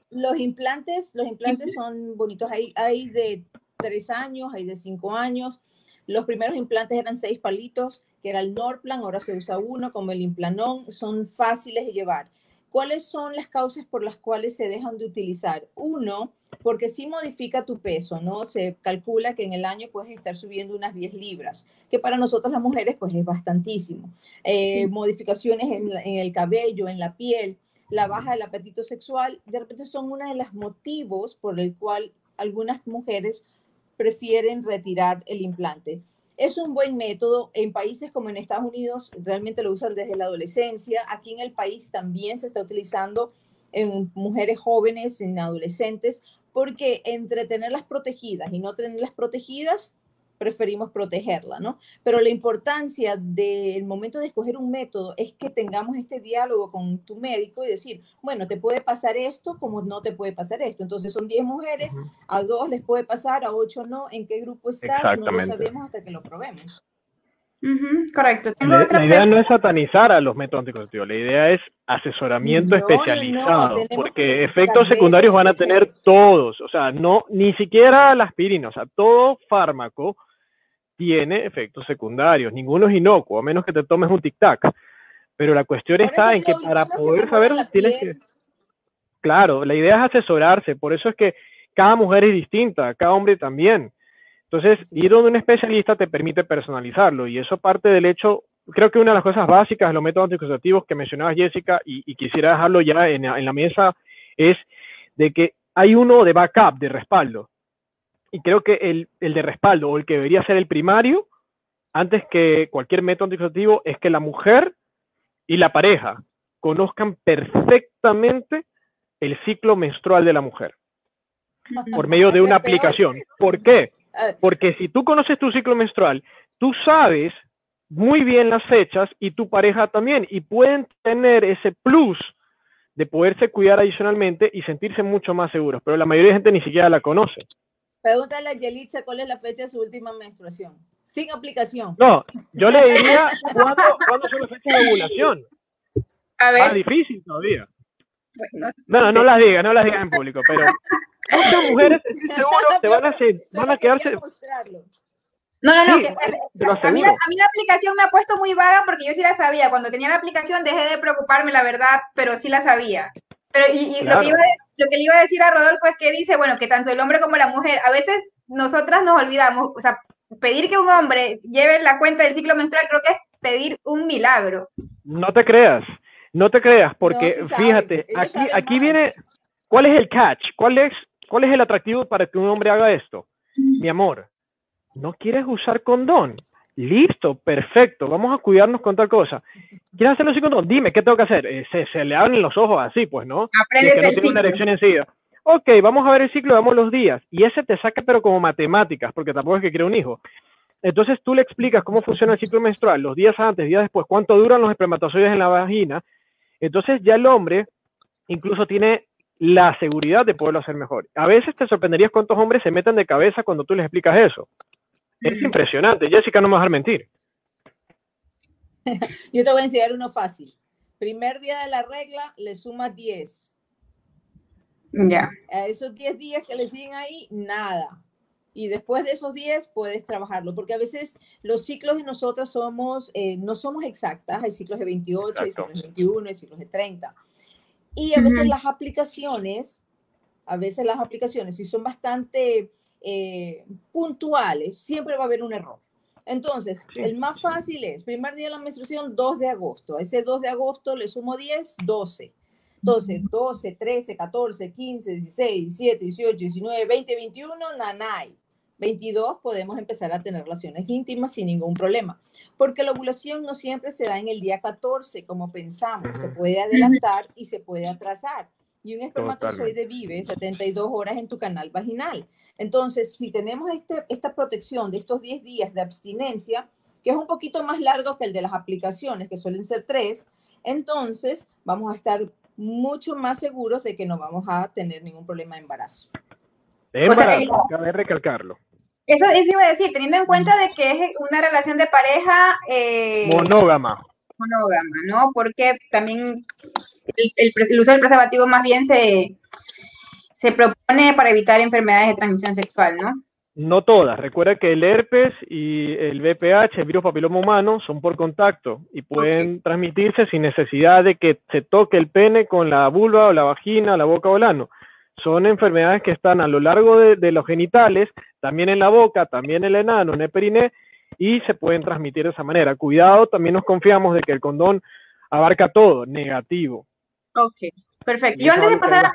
los implantes, los implantes son bonitos. Hay, hay de tres años, hay de cinco años. Los primeros implantes eran seis palitos, que era el Norplan, ahora se usa uno como el Implanon, son fáciles de llevar. ¿Cuáles son las causas por las cuales se dejan de utilizar? Uno, porque sí modifica tu peso, ¿no? Se calcula que en el año puedes estar subiendo unas 10 libras, que para nosotros las mujeres pues es bastantísimo. Eh, modificaciones en, en, el cabello, en la piel, la baja del apetito sexual, de repente son uno de los motivos por el cual algunas mujeres prefieren retirar el implante. Es un buen método. En países como en Estados Unidos realmente lo usan desde la adolescencia. Aquí en el país también se está utilizando en mujeres jóvenes, en adolescentes, porque entre tenerlas protegidas y no tenerlas protegidas, preferimos protegerla, ¿no? Pero la importancia del momento de escoger un método es que tengamos este diálogo con tu médico y decir, bueno, te puede pasar esto como no te puede pasar esto. Entonces son 10 mujeres, a dos les puede pasar, a ocho no. ¿En qué grupo estás? No lo sabemos hasta que lo probemos. Correcto. la, idea no es satanizar a los métodos anticonceptivos, la idea es asesoramiento especializado, porque efectos secundarios van a tener todos, o sea, no ni siquiera la aspirina, o sea, todo fármaco tiene efectos secundarios, ninguno es inocuo, a menos que te tomes un tic-tac. Pero la cuestión está en que para poder saber tienes que... Claro, la idea es asesorarse, por eso es que cada mujer es distinta, cada hombre también. Entonces, ir donde un especialista te permite personalizarlo y eso parte del hecho, creo que una de las cosas básicas de los métodos anticonceptivos que mencionaba Jessica y, quisiera dejarlo ya en, en la mesa es de que hay uno de backup, de respaldo y creo que el, el, de respaldo o el que debería ser el primario, antes que cualquier método anticonceptivo, es que la mujer y la pareja conozcan perfectamente el ciclo menstrual de la mujer por medio de una aplicación. ¿Por qué? Porque si tú conoces tu ciclo menstrual, tú sabes muy bien las fechas y tu pareja también, y pueden tener ese plus de poderse cuidar adicionalmente y sentirse mucho más seguros, pero la mayoría de gente ni siquiera la conoce. Pregúntale a Yelitza cuál es la fecha de su última menstruación. Sin aplicación. No, yo le diría cuándo, ¿cuándo son las fechas de ovulación. A ver. Ah, difícil todavía. no, no, no, las digas, no las digas en público, pero muchas mujeres, estoy seguro, te van a, van a quedarse. No, no, no. a, mí, a, mí, la aplicación me ha puesto muy vaga porque yo sí la sabía. Cuando tenía la aplicación dejé de preocuparme, la verdad, pero sí la sabía. Pero y, lo, que iba a, lo que le iba a decir a Rodolfo es que dice, bueno, que tanto el hombre como la mujer, a veces nosotras nos olvidamos, o sea, pedir que un hombre lleve la cuenta del ciclo menstrual creo que es pedir un milagro. No te creas, no te creas, porque fíjate, aquí, aquí viene, ¿cuál es el catch? ¿Cuál es, ¿Cuál es el atractivo para que un hombre haga esto? Mi amor, ¿no quieres usar condón? Listo, perfecto, vamos a cuidarnos con tal cosa. ¿Quieres hacerlo así con Dime, ¿qué tengo que hacer? Eh, se, le abren los ojos así, pues, ¿no? Aprende que no tiene una erección encima. Ok, vamos a ver el ciclo, damos los días. Y ese te saca, pero como matemáticas, porque tampoco es que quiere un hijo. Entonces tú le explicas cómo funciona el ciclo menstrual, los días antes, días después, cuánto duran los espermatozoides en la vagina. Entonces ya el hombre incluso tiene la seguridad de poderlo hacer mejor. A veces te sorprenderías cuántos hombres se meten de cabeza cuando tú les explicas eso. Es impresionante. Jessica, no me vas a dejar mentir. Yo te voy a enseñar uno fácil. Primer día de la regla, le sumas 10. Ya. A esos 10 días que le siguen ahí, nada. Y después de esos 10 puedes trabajarlo, porque a veces los ciclos de nosotros somos, eh, no somos exactas, hay ciclos de 28, hay ciclos de 21, hay ciclos de 30. Y a veces las aplicaciones, a veces las aplicaciones, si son bastante eh, puntuales, siempre va a haber un error. Entonces, el más fácil es, primer día de la menstruación, 2 de agosto. A ese 2 de agosto le sumo 10, 12. Entonces, 12, 13, 14, 15, 16, 17, 18, 19, 20, 21, nanay. 22 podemos empezar a tener relaciones íntimas sin ningún problema, porque la ovulación no siempre se da en el día 14 como pensamos, se puede adelantar y se puede atrasar y un espermatozoide vive 72 horas en tu canal vaginal. Entonces, si tenemos este, esta protección de estos 10 días de abstinencia, que es un poquito más largo que el de las aplicaciones, que suelen ser 3, entonces vamos a estar mucho más seguros de que no vamos a tener ningún problema de embarazo. embarazo, cabe recalcarlo. Eso, eso, iba a decir, teniendo en cuenta de que es una relación de pareja... Eh, monógama. Monógama, ¿no? Porque también el, uso del preservativo más bien se, se propone para evitar enfermedades de transmisión sexual, ¿no? No todas. Recuerda que el herpes y el VPH, el virus papiloma humano, son por contacto y pueden transmitirse sin necesidad de que se toque el pene con la vulva o la vagina, la boca o el ano. Son enfermedades que están a lo largo de, los genitales, también en la boca, también en el enano, en el periné, y se pueden transmitir de esa manera. Cuidado, también nos confiamos de que el condón abarca todo, negativo. Ok, perfecto. Yo antes de, pasar,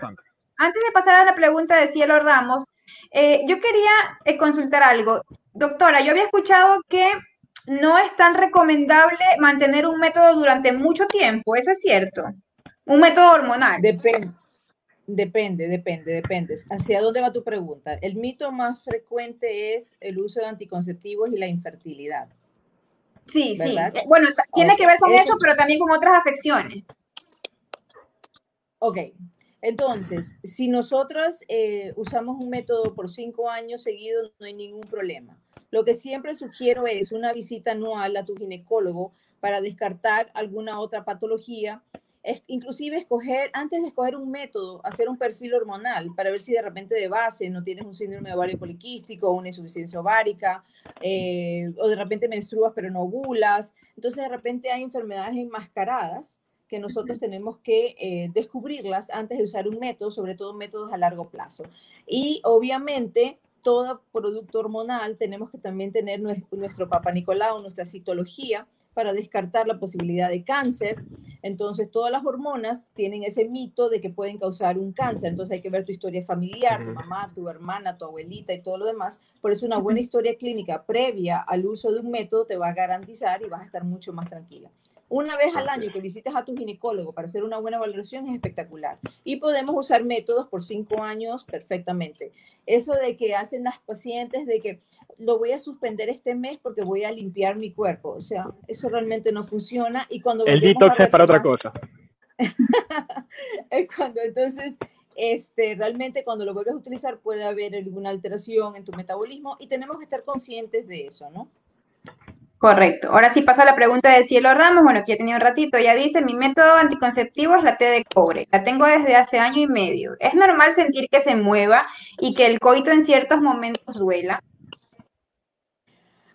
antes de pasar a la pregunta de Cielo Ramos, eh, yo quería eh, consultar algo. Doctora, yo había escuchado que no es tan recomendable mantener un método durante mucho tiempo, ¿eso es cierto? Un método hormonal. Depende. Depende, depende, depende. ¿Hacia dónde va tu pregunta? El mito más frecuente es el uso de anticonceptivos y la infertilidad. Sí, sí. Eh, bueno, tiene que ver con eso, pero también con otras afecciones. Ok, entonces, si nosotros eh, usamos un método por cinco años seguidos, no hay ningún problema. Lo que siempre sugiero es una visita anual a tu ginecólogo para descartar alguna otra patología. Es, inclusive escoger, antes de escoger un método, hacer un perfil hormonal para ver si de repente de base no tienes un síndrome ovario poliquístico, una insuficiencia ovárica, eh, o de repente menstruas pero no ovulas. Entonces de repente hay enfermedades enmascaradas que nosotros tenemos que eh, descubrirlas antes de usar un método, sobre todo métodos a largo plazo. Y obviamente, todo producto hormonal tenemos que también tener nuestro, Papa Nicolau, nuestra citología, para descartar la posibilidad de cáncer. Entonces, todas las hormonas tienen ese mito de que pueden causar un cáncer. Entonces, hay que ver tu historia familiar, tu mamá, tu hermana, tu abuelita y todo lo demás. Por eso, una buena historia clínica previa al uso de un método te va a garantizar y vas a estar mucho más tranquila. Una vez al año que visites a tu ginecólogo para hacer una buena valoración es espectacular. Y podemos usar métodos por cinco años perfectamente. Eso de que hacen las pacientes de que lo voy a suspender este mes porque voy a limpiar mi cuerpo. O sea, eso realmente no funciona. Y cuando El detox es para otra cosa. es cuando entonces este, realmente cuando lo vuelves a utilizar puede haber alguna alteración en tu metabolismo y tenemos que estar conscientes de eso, ¿no? Correcto. Ahora sí pasa la pregunta de Cielo Ramos, bueno, que ya tenía un ratito, ya dice, mi método anticonceptivo es la T de cobre, la tengo desde hace año y medio. ¿Es normal sentir que se mueva y que el coito en ciertos momentos duela?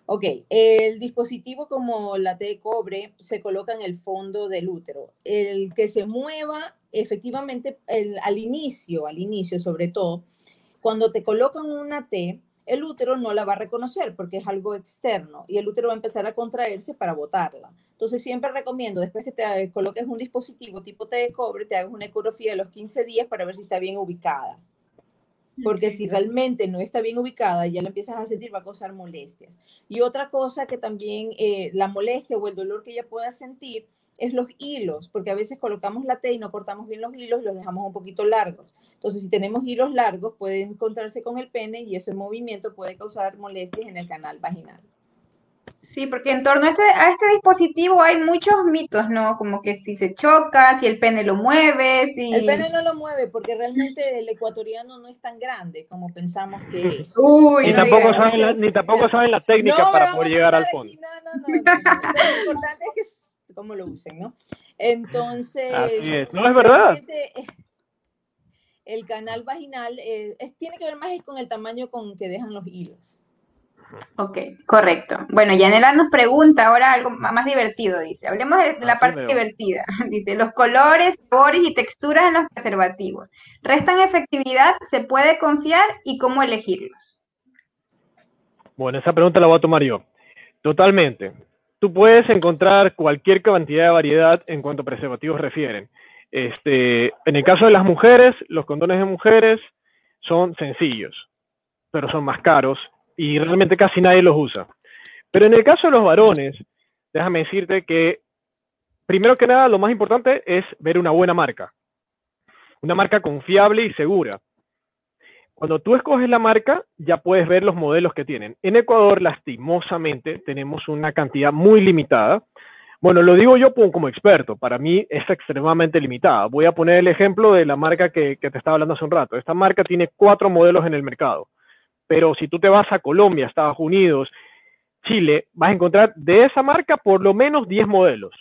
Ok, el dispositivo como la T de cobre se coloca en el fondo del útero. El que se mueva, efectivamente, al inicio, al inicio sobre todo, cuando te colocan una T, el útero no la va a reconocer porque es algo externo y el útero va a empezar a contraerse para botarla. Entonces siempre recomiendo, después que te coloques un dispositivo tipo T de cobre, te hagas una ecografía de los 15 días para ver si está bien ubicada. Porque si realmente no está bien ubicada ya la empiezas a sentir, va a causar molestias. Y otra cosa que también eh, la molestia o el dolor que ella pueda sentir es los hilos, porque a veces colocamos la T y no cortamos bien los hilos y los dejamos un poquito largos. Entonces, si tenemos hilos largos, puede encontrarse con el pene y ese movimiento puede causar molestias en el canal vaginal. Sí, porque en torno a este, a este dispositivo hay muchos mitos, ¿no? Como que si se choca, si el pene lo mueve, si... El pene no lo mueve porque realmente el ecuatoriano no es tan grande como pensamos que es. Uy, ni, tampoco saben la, ni tampoco saben la técnica para poder llegar al fondo. No, no, no. Lo importante es que cómo lo usen, ¿no? Entonces, no es verdad. El canal vaginal eh, tiene que ver más con el tamaño con que dejan los hilos. Ok, correcto. Bueno, Yanela nos pregunta ahora algo más divertido, dice. Hablemos de la parte divertida. Dice, los colores, sabores y texturas en los preservativos. ¿Restan efectividad? ¿Se puede confiar? ¿Y cómo elegirlos? Bueno, esa pregunta la voy a tomar yo. Totalmente tú puedes encontrar cualquier cantidad de variedad en cuanto a preservativos refieren. Este, en el caso de las mujeres, los condones de mujeres son sencillos, pero son más caros y realmente casi nadie los usa. Pero en el caso de los varones, déjame decirte que, primero que nada, lo más importante es ver una buena marca. Una marca confiable y segura. Cuando tú escoges la marca, ya puedes ver los modelos que tienen. En Ecuador, lastimosamente, tenemos una cantidad muy limitada. Bueno, lo digo yo como experto, para mí es extremadamente limitada. Voy a poner el ejemplo de la marca que, te estaba hablando hace un rato. Esta marca tiene cuatro modelos en el mercado, pero si tú te vas a Colombia, Estados Unidos, Chile, vas a encontrar de esa marca por lo menos 10 modelos.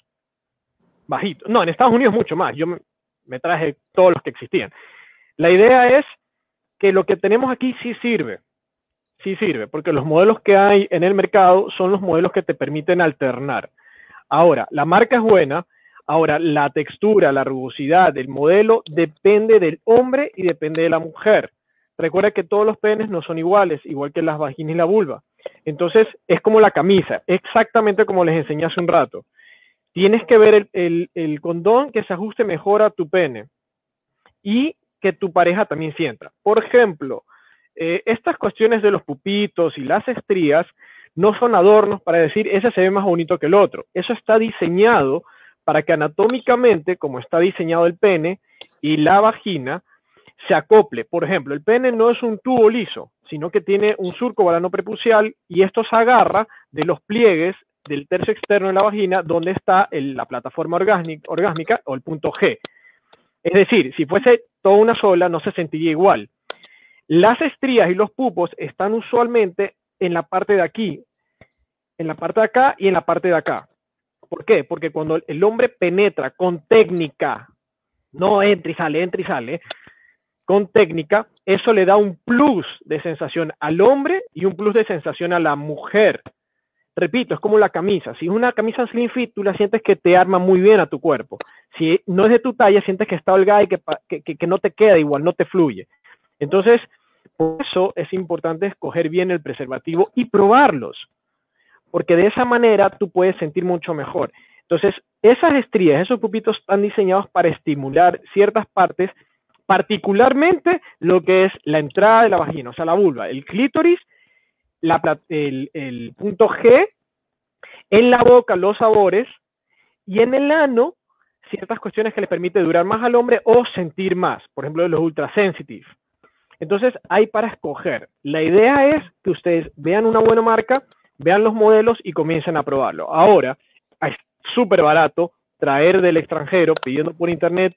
Bajito. No, en Estados Unidos mucho más. Yo me traje todos los que existían. La idea es que lo que tenemos aquí sí sirve, sí sirve, porque los modelos que hay en el mercado son los modelos que te permiten alternar. Ahora, la marca es buena, ahora la textura, la rugosidad del modelo depende del hombre y depende de la mujer. Recuerda que todos los penes no son iguales, igual que las vaginas y la vulva. Entonces, es como la camisa, exactamente como les enseñé hace un rato. Tienes que ver el, condón que se ajuste mejor a tu pene y tu pareja también sienta. Por ejemplo, eh, estas cuestiones de los pupitos y las estrías no son adornos para decir ese se ve más bonito que el otro. Eso está diseñado para que anatómicamente, como está diseñado el pene y la vagina, se acople. Por ejemplo, el pene no es un tubo liso, sino que tiene un surco balano prepucial y esto se agarra de los pliegues del tercio externo de la vagina donde está la plataforma orgásmica o el punto G. Es decir, si fuese toda una sola, no se sentiría igual. Las estrías y los pupos están usualmente en la parte de aquí, en la parte de acá y en la parte de acá. ¿Por qué? Porque cuando el hombre penetra con técnica, no entra y sale, entra y sale, con técnica, eso le da un plus de sensación al hombre y un plus de sensación a la mujer. Repito, es como la camisa. Si es una camisa slim fit, tú la sientes que te arma muy bien a tu cuerpo. Si no es de tu talla, sientes que está holgada y que, no te queda igual, no te fluye. Entonces, por eso es importante escoger bien el preservativo y probarlos, porque de esa manera tú puedes sentir mucho mejor. Entonces, esas estrías, esos pupitos están diseñados para estimular ciertas partes particularmente lo que es la entrada de la vagina, o sea, la vulva, el clítoris, el, punto G, en la boca los sabores y en el ano ciertas cuestiones que le permite durar más al hombre o sentir más, por ejemplo, los ultrasensitive. Entonces, hay para escoger. La idea es que ustedes vean una buena marca, vean los modelos y comiencen a probarlo. Ahora, es súper barato traer del extranjero pidiendo por internet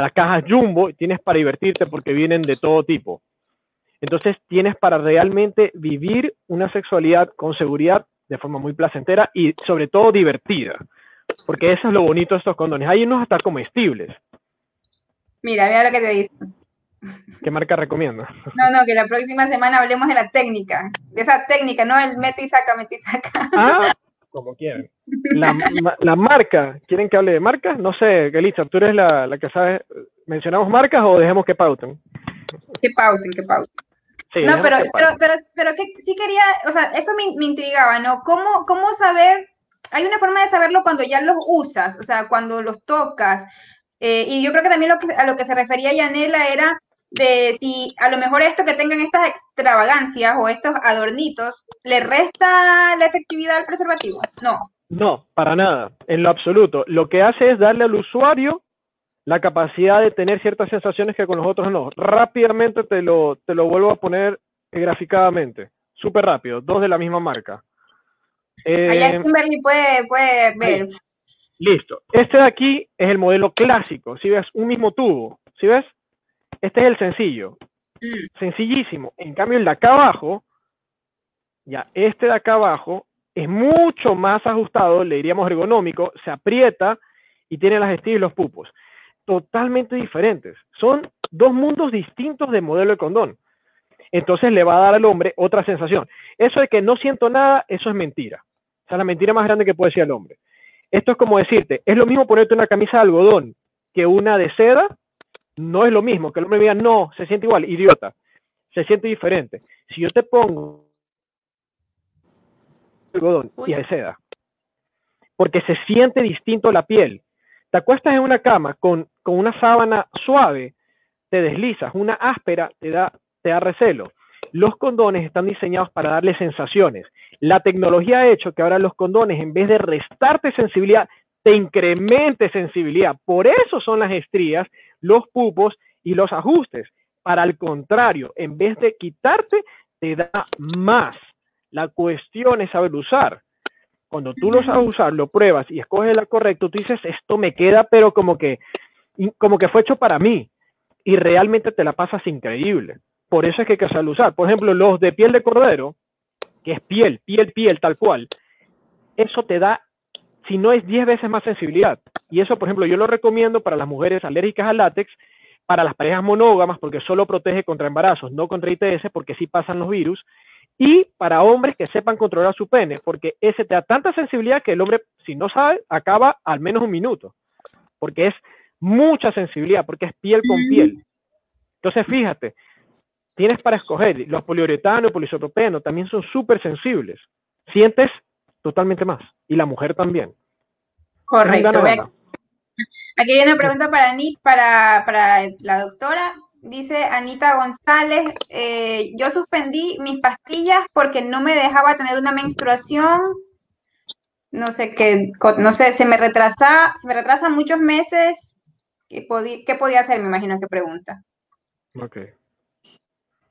las cajas Jumbo tienes para divertirte porque vienen de todo tipo. Entonces tienes para realmente vivir una sexualidad con seguridad de forma muy placentera y sobre todo divertida. Porque eso es lo bonito de estos condones. Hay unos hasta comestibles. Mira, mira lo que te dice. ¿Qué marca recomiendo? No, no, que la próxima semana hablemos de la técnica. De esa técnica, no el mete y saca, mete y saca. Ah, como quieran. La, la, marca, ¿quieren que hable de marcas? No sé, Elisa, ¿tú eres la, la, que sabe? ¿Mencionamos marcas o dejemos que pauten? Que pauten, que pauten. No, pero, pero, pero, pero, que sí quería, o sea, eso me, me, intrigaba, ¿no? ¿Cómo, ¿Cómo saber? Hay una forma de saberlo cuando ya los usas, o sea, cuando los tocas. Eh, y yo creo que también lo que, a lo que se refería Yanela era de si a lo mejor esto que tengan estas extravagancias o estos adornitos le resta la efectividad al preservativo. No. No, para nada, en lo absoluto. Lo que hace es darle al usuario la capacidad de tener ciertas sensaciones que con los otros no. Rápidamente te lo, te lo vuelvo a poner graficadamente. Súper rápido, dos de la misma marca. Eh, Kimberly puede, puede ver. Listo. Este de aquí es el modelo clásico. Si ves un mismo tubo, ¿sí ves? Este es el sencillo. Mm. Sencillísimo. En cambio, el de acá abajo, ya, este de acá abajo es mucho más ajustado, le diríamos ergonómico, se aprieta y tiene las estrías y los pupos. Totalmente diferentes. Son dos mundos distintos de modelo de condón. Entonces le va a dar al hombre otra sensación. Eso de que no siento nada, eso es mentira. O sea, la mentira más grande que puede decir el hombre. Esto es como decirte, es lo mismo ponerte una camisa de algodón que una de seda no es lo mismo que el hombre diga, no, se siente igual, idiota, se siente diferente. Si yo te pongo algodón y de seda, porque se siente distinto la piel, te acuestas en una cama con, con una sábana suave, te deslizas, una áspera te da, te da recelo. Los condones están diseñados para darle sensaciones. La tecnología ha hecho que ahora los condones, en vez de restarte sensibilidad, te incremente sensibilidad. Por eso son las estrías los pupos y los ajustes. Para el contrario, en vez de quitarte, te da más. La cuestión es saber usar. Cuando tú lo sabes usar, lo pruebas y escoges la correcta, tú dices, esto me queda, pero como que, como que fue hecho para mí. Y realmente te la pasas increíble. Por eso es que hay que usar. Por ejemplo, los de piel de cordero, que es piel, piel, piel, tal cual. Eso te da si no es 10 veces más sensibilidad. Y eso, por ejemplo, yo lo recomiendo para las mujeres alérgicas al látex, para las parejas monógamas, porque solo protege contra embarazos, no contra ITS, porque sí pasan los virus, y para hombres que sepan controlar su pene, porque ese te da tanta sensibilidad que el hombre, si no sabe, acaba al menos un minuto, porque es mucha sensibilidad, porque es piel con piel. Entonces, fíjate, tienes para escoger, los poliuretano y polisopropeno también son súper sensibles, sientes totalmente más, y la mujer también. Correcto. Aquí hay una pregunta para, para, para la doctora. Dice Anita González, eh, yo suspendí mis pastillas porque no me dejaba tener una menstruación. No sé qué, no sé, se me retrasa, se me retrasa muchos meses. ¿Qué, ¿Qué podía hacer? Me imagino que pregunta. Ok.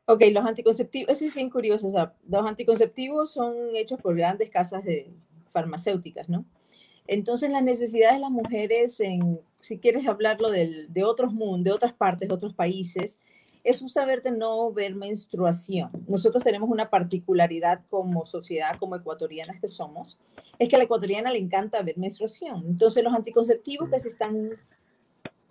Ok, los anticonceptivos, eso es bien curioso, o sea, los anticonceptivos son hechos por grandes casas de farmacéuticas, ¿no? Entonces, las necesidades de las mujeres, en, si quieres hablarlo de otros mundos, de otras partes, de otros países, es justamente no ver menstruación. Nosotros tenemos una particularidad como sociedad, como ecuatorianas que somos, es que a la ecuatoriana le encanta ver menstruación. Entonces, los anticonceptivos que se están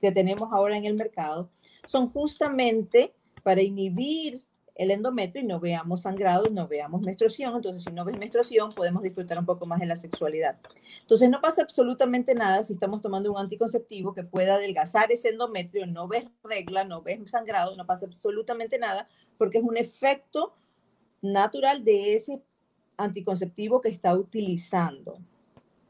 que tenemos ahora en el mercado son justamente para inhibir el endometrio y no veamos sangrado, no veamos menstruación. Entonces, si no ves menstruación, podemos disfrutar un poco más de la sexualidad. Entonces, no pasa absolutamente nada si estamos tomando un anticonceptivo que pueda adelgazar ese endometrio, no ves regla, no ves sangrado, no pasa absolutamente nada, porque es un efecto natural de ese anticonceptivo que está utilizando.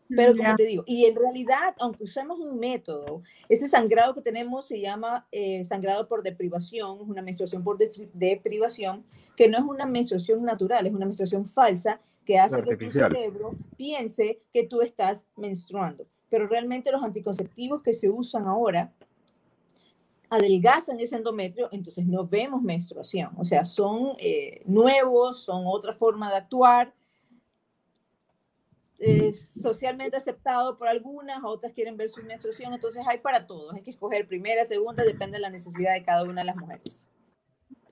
Pero como te digo, y en realidad, aunque usemos un método, ese sangrado que tenemos se llama eh, sangrado por deprivación, es una menstruación por deprivación, que no es una menstruación natural, es una menstruación falsa que hace que tu cerebro piense que tú estás menstruando. Pero realmente los anticonceptivos que se usan ahora adelgazan ese endometrio, entonces no vemos menstruación. O sea, son eh, nuevos, son otra forma de actuar socialmente aceptado por algunas, otras quieren ver su menstruación, entonces hay para todos, hay que escoger primera, segunda, depende de la necesidad de cada una de las mujeres.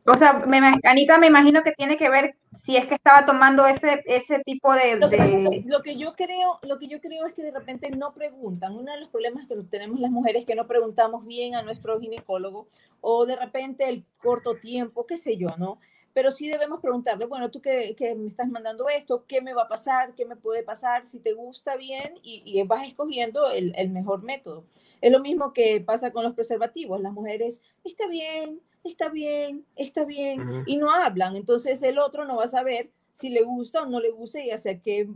O sea, Anita, me imagino que tiene que ver si es que estaba tomando ese, ese tipo de... Lo que, lo que, yo creo, lo que yo creo es que de repente no preguntan. Uno de los problemas que tenemos las mujeres es que no preguntamos bien a nuestro ginecólogo o de repente el corto tiempo, qué sé yo, ¿no? Pero sí debemos preguntarle, bueno, tú que, me estás mandando esto, ¿qué me va a pasar? ¿Qué me puede pasar? Si te gusta bien y, vas escogiendo el, mejor método. Es lo mismo que pasa con los preservativos. Las mujeres, está bien, está bien, está bien, y no hablan. Entonces el otro no va a saber si le gusta o no le gusta y hacia qué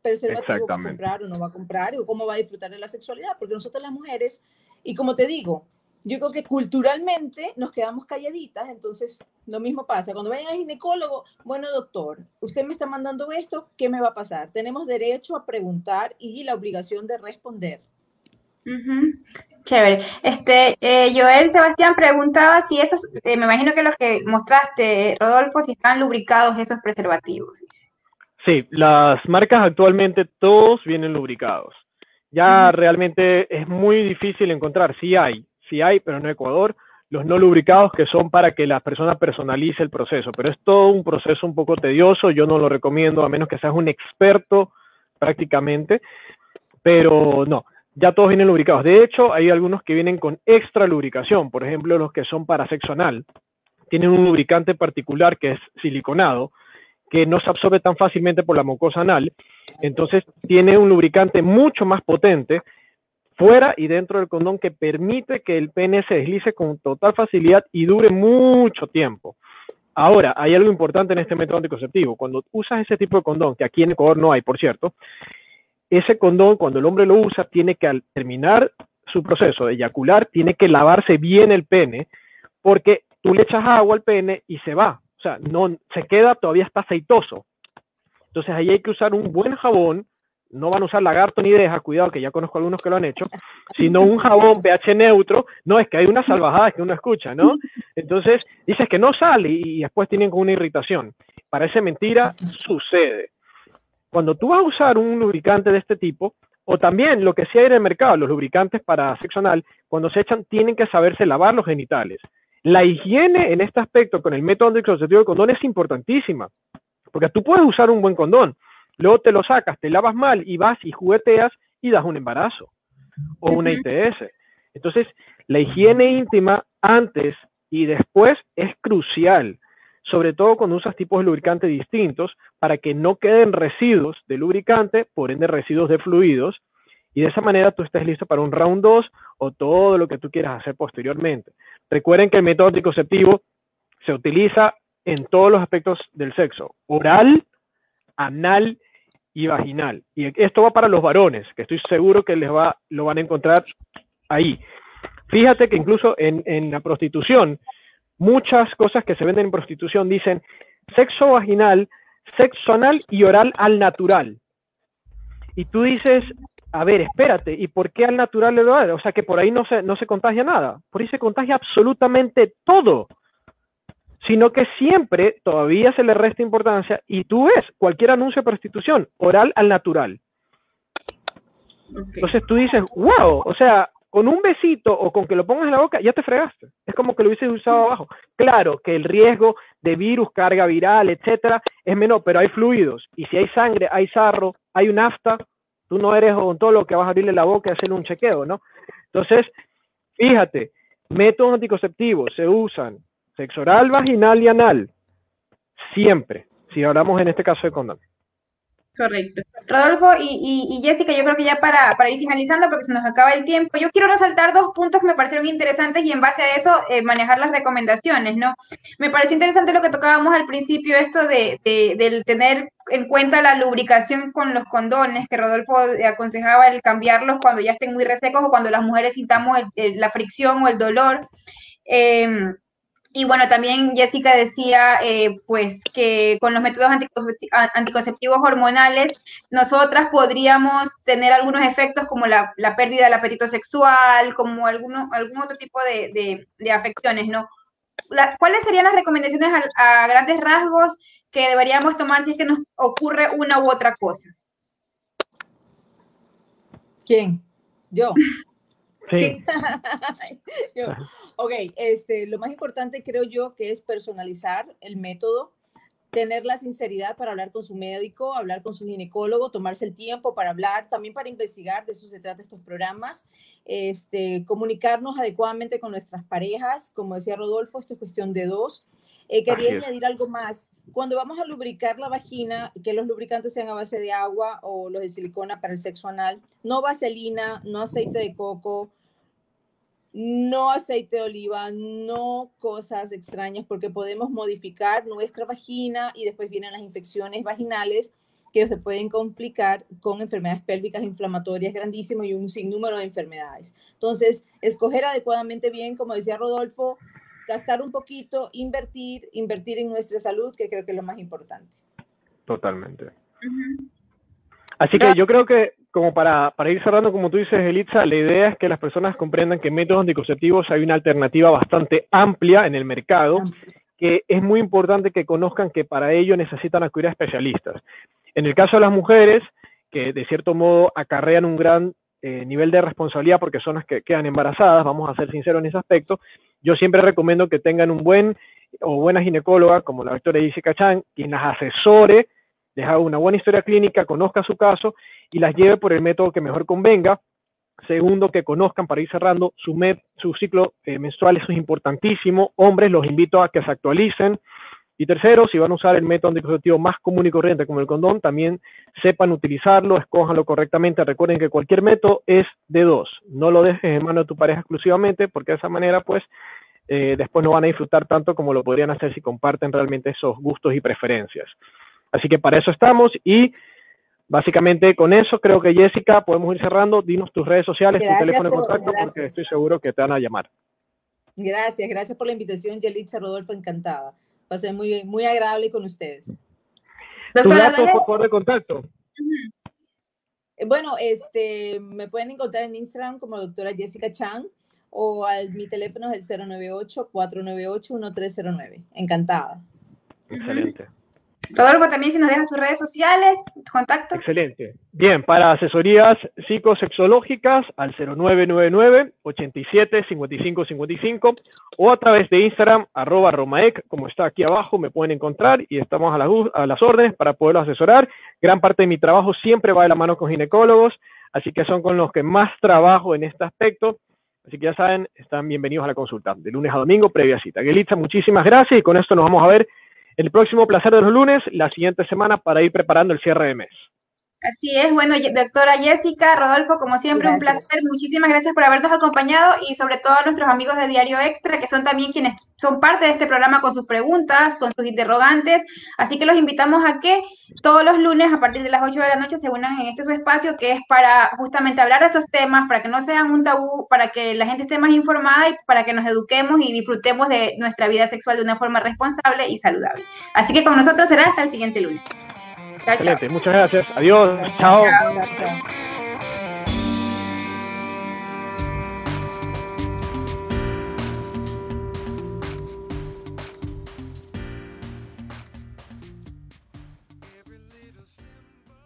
preservativo va a comprar o no va a comprar o cómo va a disfrutar de la sexualidad. Porque nosotros las mujeres, y como te digo, yo creo que culturalmente nos quedamos calladitas, entonces lo mismo pasa. Cuando vayan al ginecólogo, bueno, doctor, usted me está mandando esto, ¿qué me va a pasar? Tenemos derecho a preguntar y la obligación de responder. Chévere. Este, eh, Joel Sebastián preguntaba si esos, eh, me imagino que los que mostraste, Rodolfo, si están lubricados esos preservativos. Sí, las marcas actualmente todos vienen lubricados. Ya realmente es muy difícil encontrar, sí hay, sí hay, pero no Ecuador, los no lubricados que son para que la persona personalice el proceso, pero es todo un proceso un poco tedioso, yo no lo recomiendo a menos que seas un experto prácticamente, pero no, ya todos vienen lubricados. De hecho, hay algunos que vienen con extra lubricación, por ejemplo, los que son para sexo anal, tienen un lubricante particular que es siliconado, que no se absorbe tan fácilmente por la mucosa anal, entonces tiene un lubricante mucho más potente fuera y dentro del condón que permite que el pene se deslice con total facilidad y dure mucho tiempo. Ahora, hay algo importante en este método anticonceptivo. Cuando usas ese tipo de condón, que aquí en Ecuador no hay, por cierto, ese condón, cuando el hombre lo usa, tiene que al terminar su proceso de eyacular, tiene que lavarse bien el pene, porque tú le echas agua al pene y se va. O sea, no se queda, todavía está aceitoso. Entonces ahí hay que usar un buen jabón no van a usar lagarto ni deja, cuidado que ya conozco algunos que lo han hecho, sino un jabón pH neutro, no, es que hay unas salvajadas que uno escucha, ¿no? Entonces dices que no sale y después tienen una irritación. Parece mentira, sucede. Cuando tú vas a usar un lubricante de este tipo, o también lo que sí hay en el mercado, los lubricantes para sexo anal, cuando se echan tienen que saberse lavar los genitales. La higiene en este aspecto con el método anticonceptivo de condón es importantísima, porque tú puedes usar un buen condón, Luego te lo sacas, te lavas mal y vas y jugueteas y das un embarazo o una ITS. Entonces, la higiene íntima antes y después es crucial, sobre todo cuando usas tipos de lubricante distintos para que no queden residuos de lubricante, por ende residuos de fluidos, y de esa manera tú estés listo para un round 2 o todo lo que tú quieras hacer posteriormente. Recuerden que el método anticonceptivo se utiliza en todos los aspectos del sexo, oral, anal y vaginal. Y esto va para los varones, que estoy seguro que les va, lo van a encontrar ahí. Fíjate que incluso en, la prostitución, muchas cosas que se venden en prostitución dicen sexo vaginal, sexo anal y oral al natural. Y tú dices, a ver, espérate, ¿y por qué al natural le da? O sea, que por ahí no se, no se contagia nada. Por ahí se contagia absolutamente todo. Sino que siempre todavía se le resta importancia y tú ves cualquier anuncio de prostitución, oral al natural. Entonces tú dices, wow, o sea, con un besito o con que lo pongas en la boca, ya te fregaste. Es como que lo hubieses usado abajo. Claro que el riesgo de virus, carga viral, etcétera, es menor, pero hay fluidos. Y si hay sangre, hay sarro, hay un afta, Tú no eres lo que vas a abrirle la boca y hacerle un chequeo, ¿no? Entonces, fíjate, métodos anticonceptivos se usan sexo oral, vaginal y anal. Siempre, si hablamos en este caso de condón. Correcto. Rodolfo y, Jessica, yo creo que ya para, ir finalizando, porque se nos acaba el tiempo, yo quiero resaltar dos puntos que me parecieron interesantes y en base a eso eh, manejar las recomendaciones, ¿no? Me pareció interesante lo que tocábamos al principio, esto de, del tener en cuenta la lubricación con los condones, que Rodolfo aconsejaba el cambiarlos cuando ya estén muy resecos o cuando las mujeres sintamos la fricción o el dolor. Eh, y bueno, también Jessica decía, eh, pues, que con los métodos anticonceptivos hormonales, nosotras podríamos tener algunos efectos como la, pérdida del apetito sexual, como alguno, algún otro tipo de, afecciones, ¿no? ¿Cuáles serían las recomendaciones a, grandes rasgos que deberíamos tomar si es que nos ocurre una u otra cosa? ¿Quién? Yo. Sí. Yo. Ok, este, lo más importante creo yo que es personalizar el método, tener la sinceridad para hablar con su médico, hablar con su ginecólogo, tomarse el tiempo para hablar, también para investigar, de eso se trata estos programas, este, comunicarnos adecuadamente con nuestras parejas, como decía Rodolfo, esto es cuestión de dos. Eh, quería añadir algo más. Cuando vamos a lubricar la vagina, que los lubricantes sean a base de agua o los de silicona para el sexo anal, no vaselina, no aceite de coco, no aceite de oliva, no cosas extrañas, porque podemos modificar nuestra vagina y después vienen las infecciones vaginales que se pueden complicar con enfermedades pélvicas inflamatorias grandísimas y un sinnúmero de enfermedades. Entonces, escoger adecuadamente bien, como decía Rodolfo, gastar un poquito, invertir, invertir en nuestra salud, que creo que es lo más importante. Totalmente. Así que yo creo que como para, para, ir cerrando, como tú dices, Elitza, la idea es que las personas comprendan que en métodos anticonceptivos hay una alternativa bastante amplia en el mercado, que es muy importante que conozcan que para ello necesitan acudir a especialistas. En el caso de las mujeres, que de cierto modo acarrean un gran eh, nivel de responsabilidad porque son las que quedan embarazadas, vamos a ser sinceros en ese aspecto, yo siempre recomiendo que tengan un buen o buena ginecóloga, como la doctora Jessica Chan, quien las asesore, les haga una buena historia clínica, conozca su caso y las lleve por el método que mejor convenga. Segundo, que conozcan para ir cerrando su, ciclo eh, menstrual, eso es importantísimo. Hombres, los invito a que se actualicen. Y tercero, si van a usar el método anticonceptivo más común y corriente como el condón, también sepan utilizarlo, escójanlo correctamente. Recuerden que cualquier método es de dos. No lo dejes en manos de tu pareja exclusivamente, porque de esa manera, pues, eh, después no van a disfrutar tanto como lo podrían hacer si comparten realmente esos gustos y preferencias. Así que para eso estamos y Básicamente con eso creo que Jessica podemos ir cerrando. Dinos tus redes sociales, tu teléfono de contacto, porque estoy seguro que te van a llamar. Gracias, gracias por la invitación, Yelitza Rodolfo, encantada. Pasé muy, muy agradable con ustedes. Doctora, datos, por favor, de contacto. Bueno, este, me pueden encontrar en Instagram como doctora Jessica Chan o al, mi teléfono es el 098-498-1309. Encantada. Excelente. Rodolfo, también si nos dejas tus redes sociales, contacto. Excelente. Bien, para asesorías psicosexológicas al 0999 87 55 55 o a través de Instagram arroba romaec, como está aquí abajo, me pueden encontrar y estamos a, a las órdenes para poderlos asesorar. Gran parte de mi trabajo siempre va de la mano con ginecólogos, así que son con los que más trabajo en este aspecto. Así que ya saben, están bienvenidos a la consulta, de lunes a domingo, previa cita. Gelitza, muchísimas gracias y con esto nos vamos a ver el próximo placer de los lunes, la siguiente semana, para ir preparando el cierre de mes. Así es, bueno, doctora Jessica, Rodolfo, como siempre, un placer. Muchísimas gracias por habernos acompañado y sobre todo a nuestros amigos de Diario Extra, que son también quienes son parte de este programa con sus preguntas, con sus interrogantes. Así que los invitamos a que todos los lunes a partir de las 8 de la noche se unan en este su espacio que es para justamente hablar de estos temas, para que no sean un tabú, para que la gente esté más informada y para que nos eduquemos y disfrutemos de nuestra vida sexual de una forma responsable y saludable. Así que con nosotros será hasta el siguiente lunes. Excelente, muchas gracias. Adiós. chao.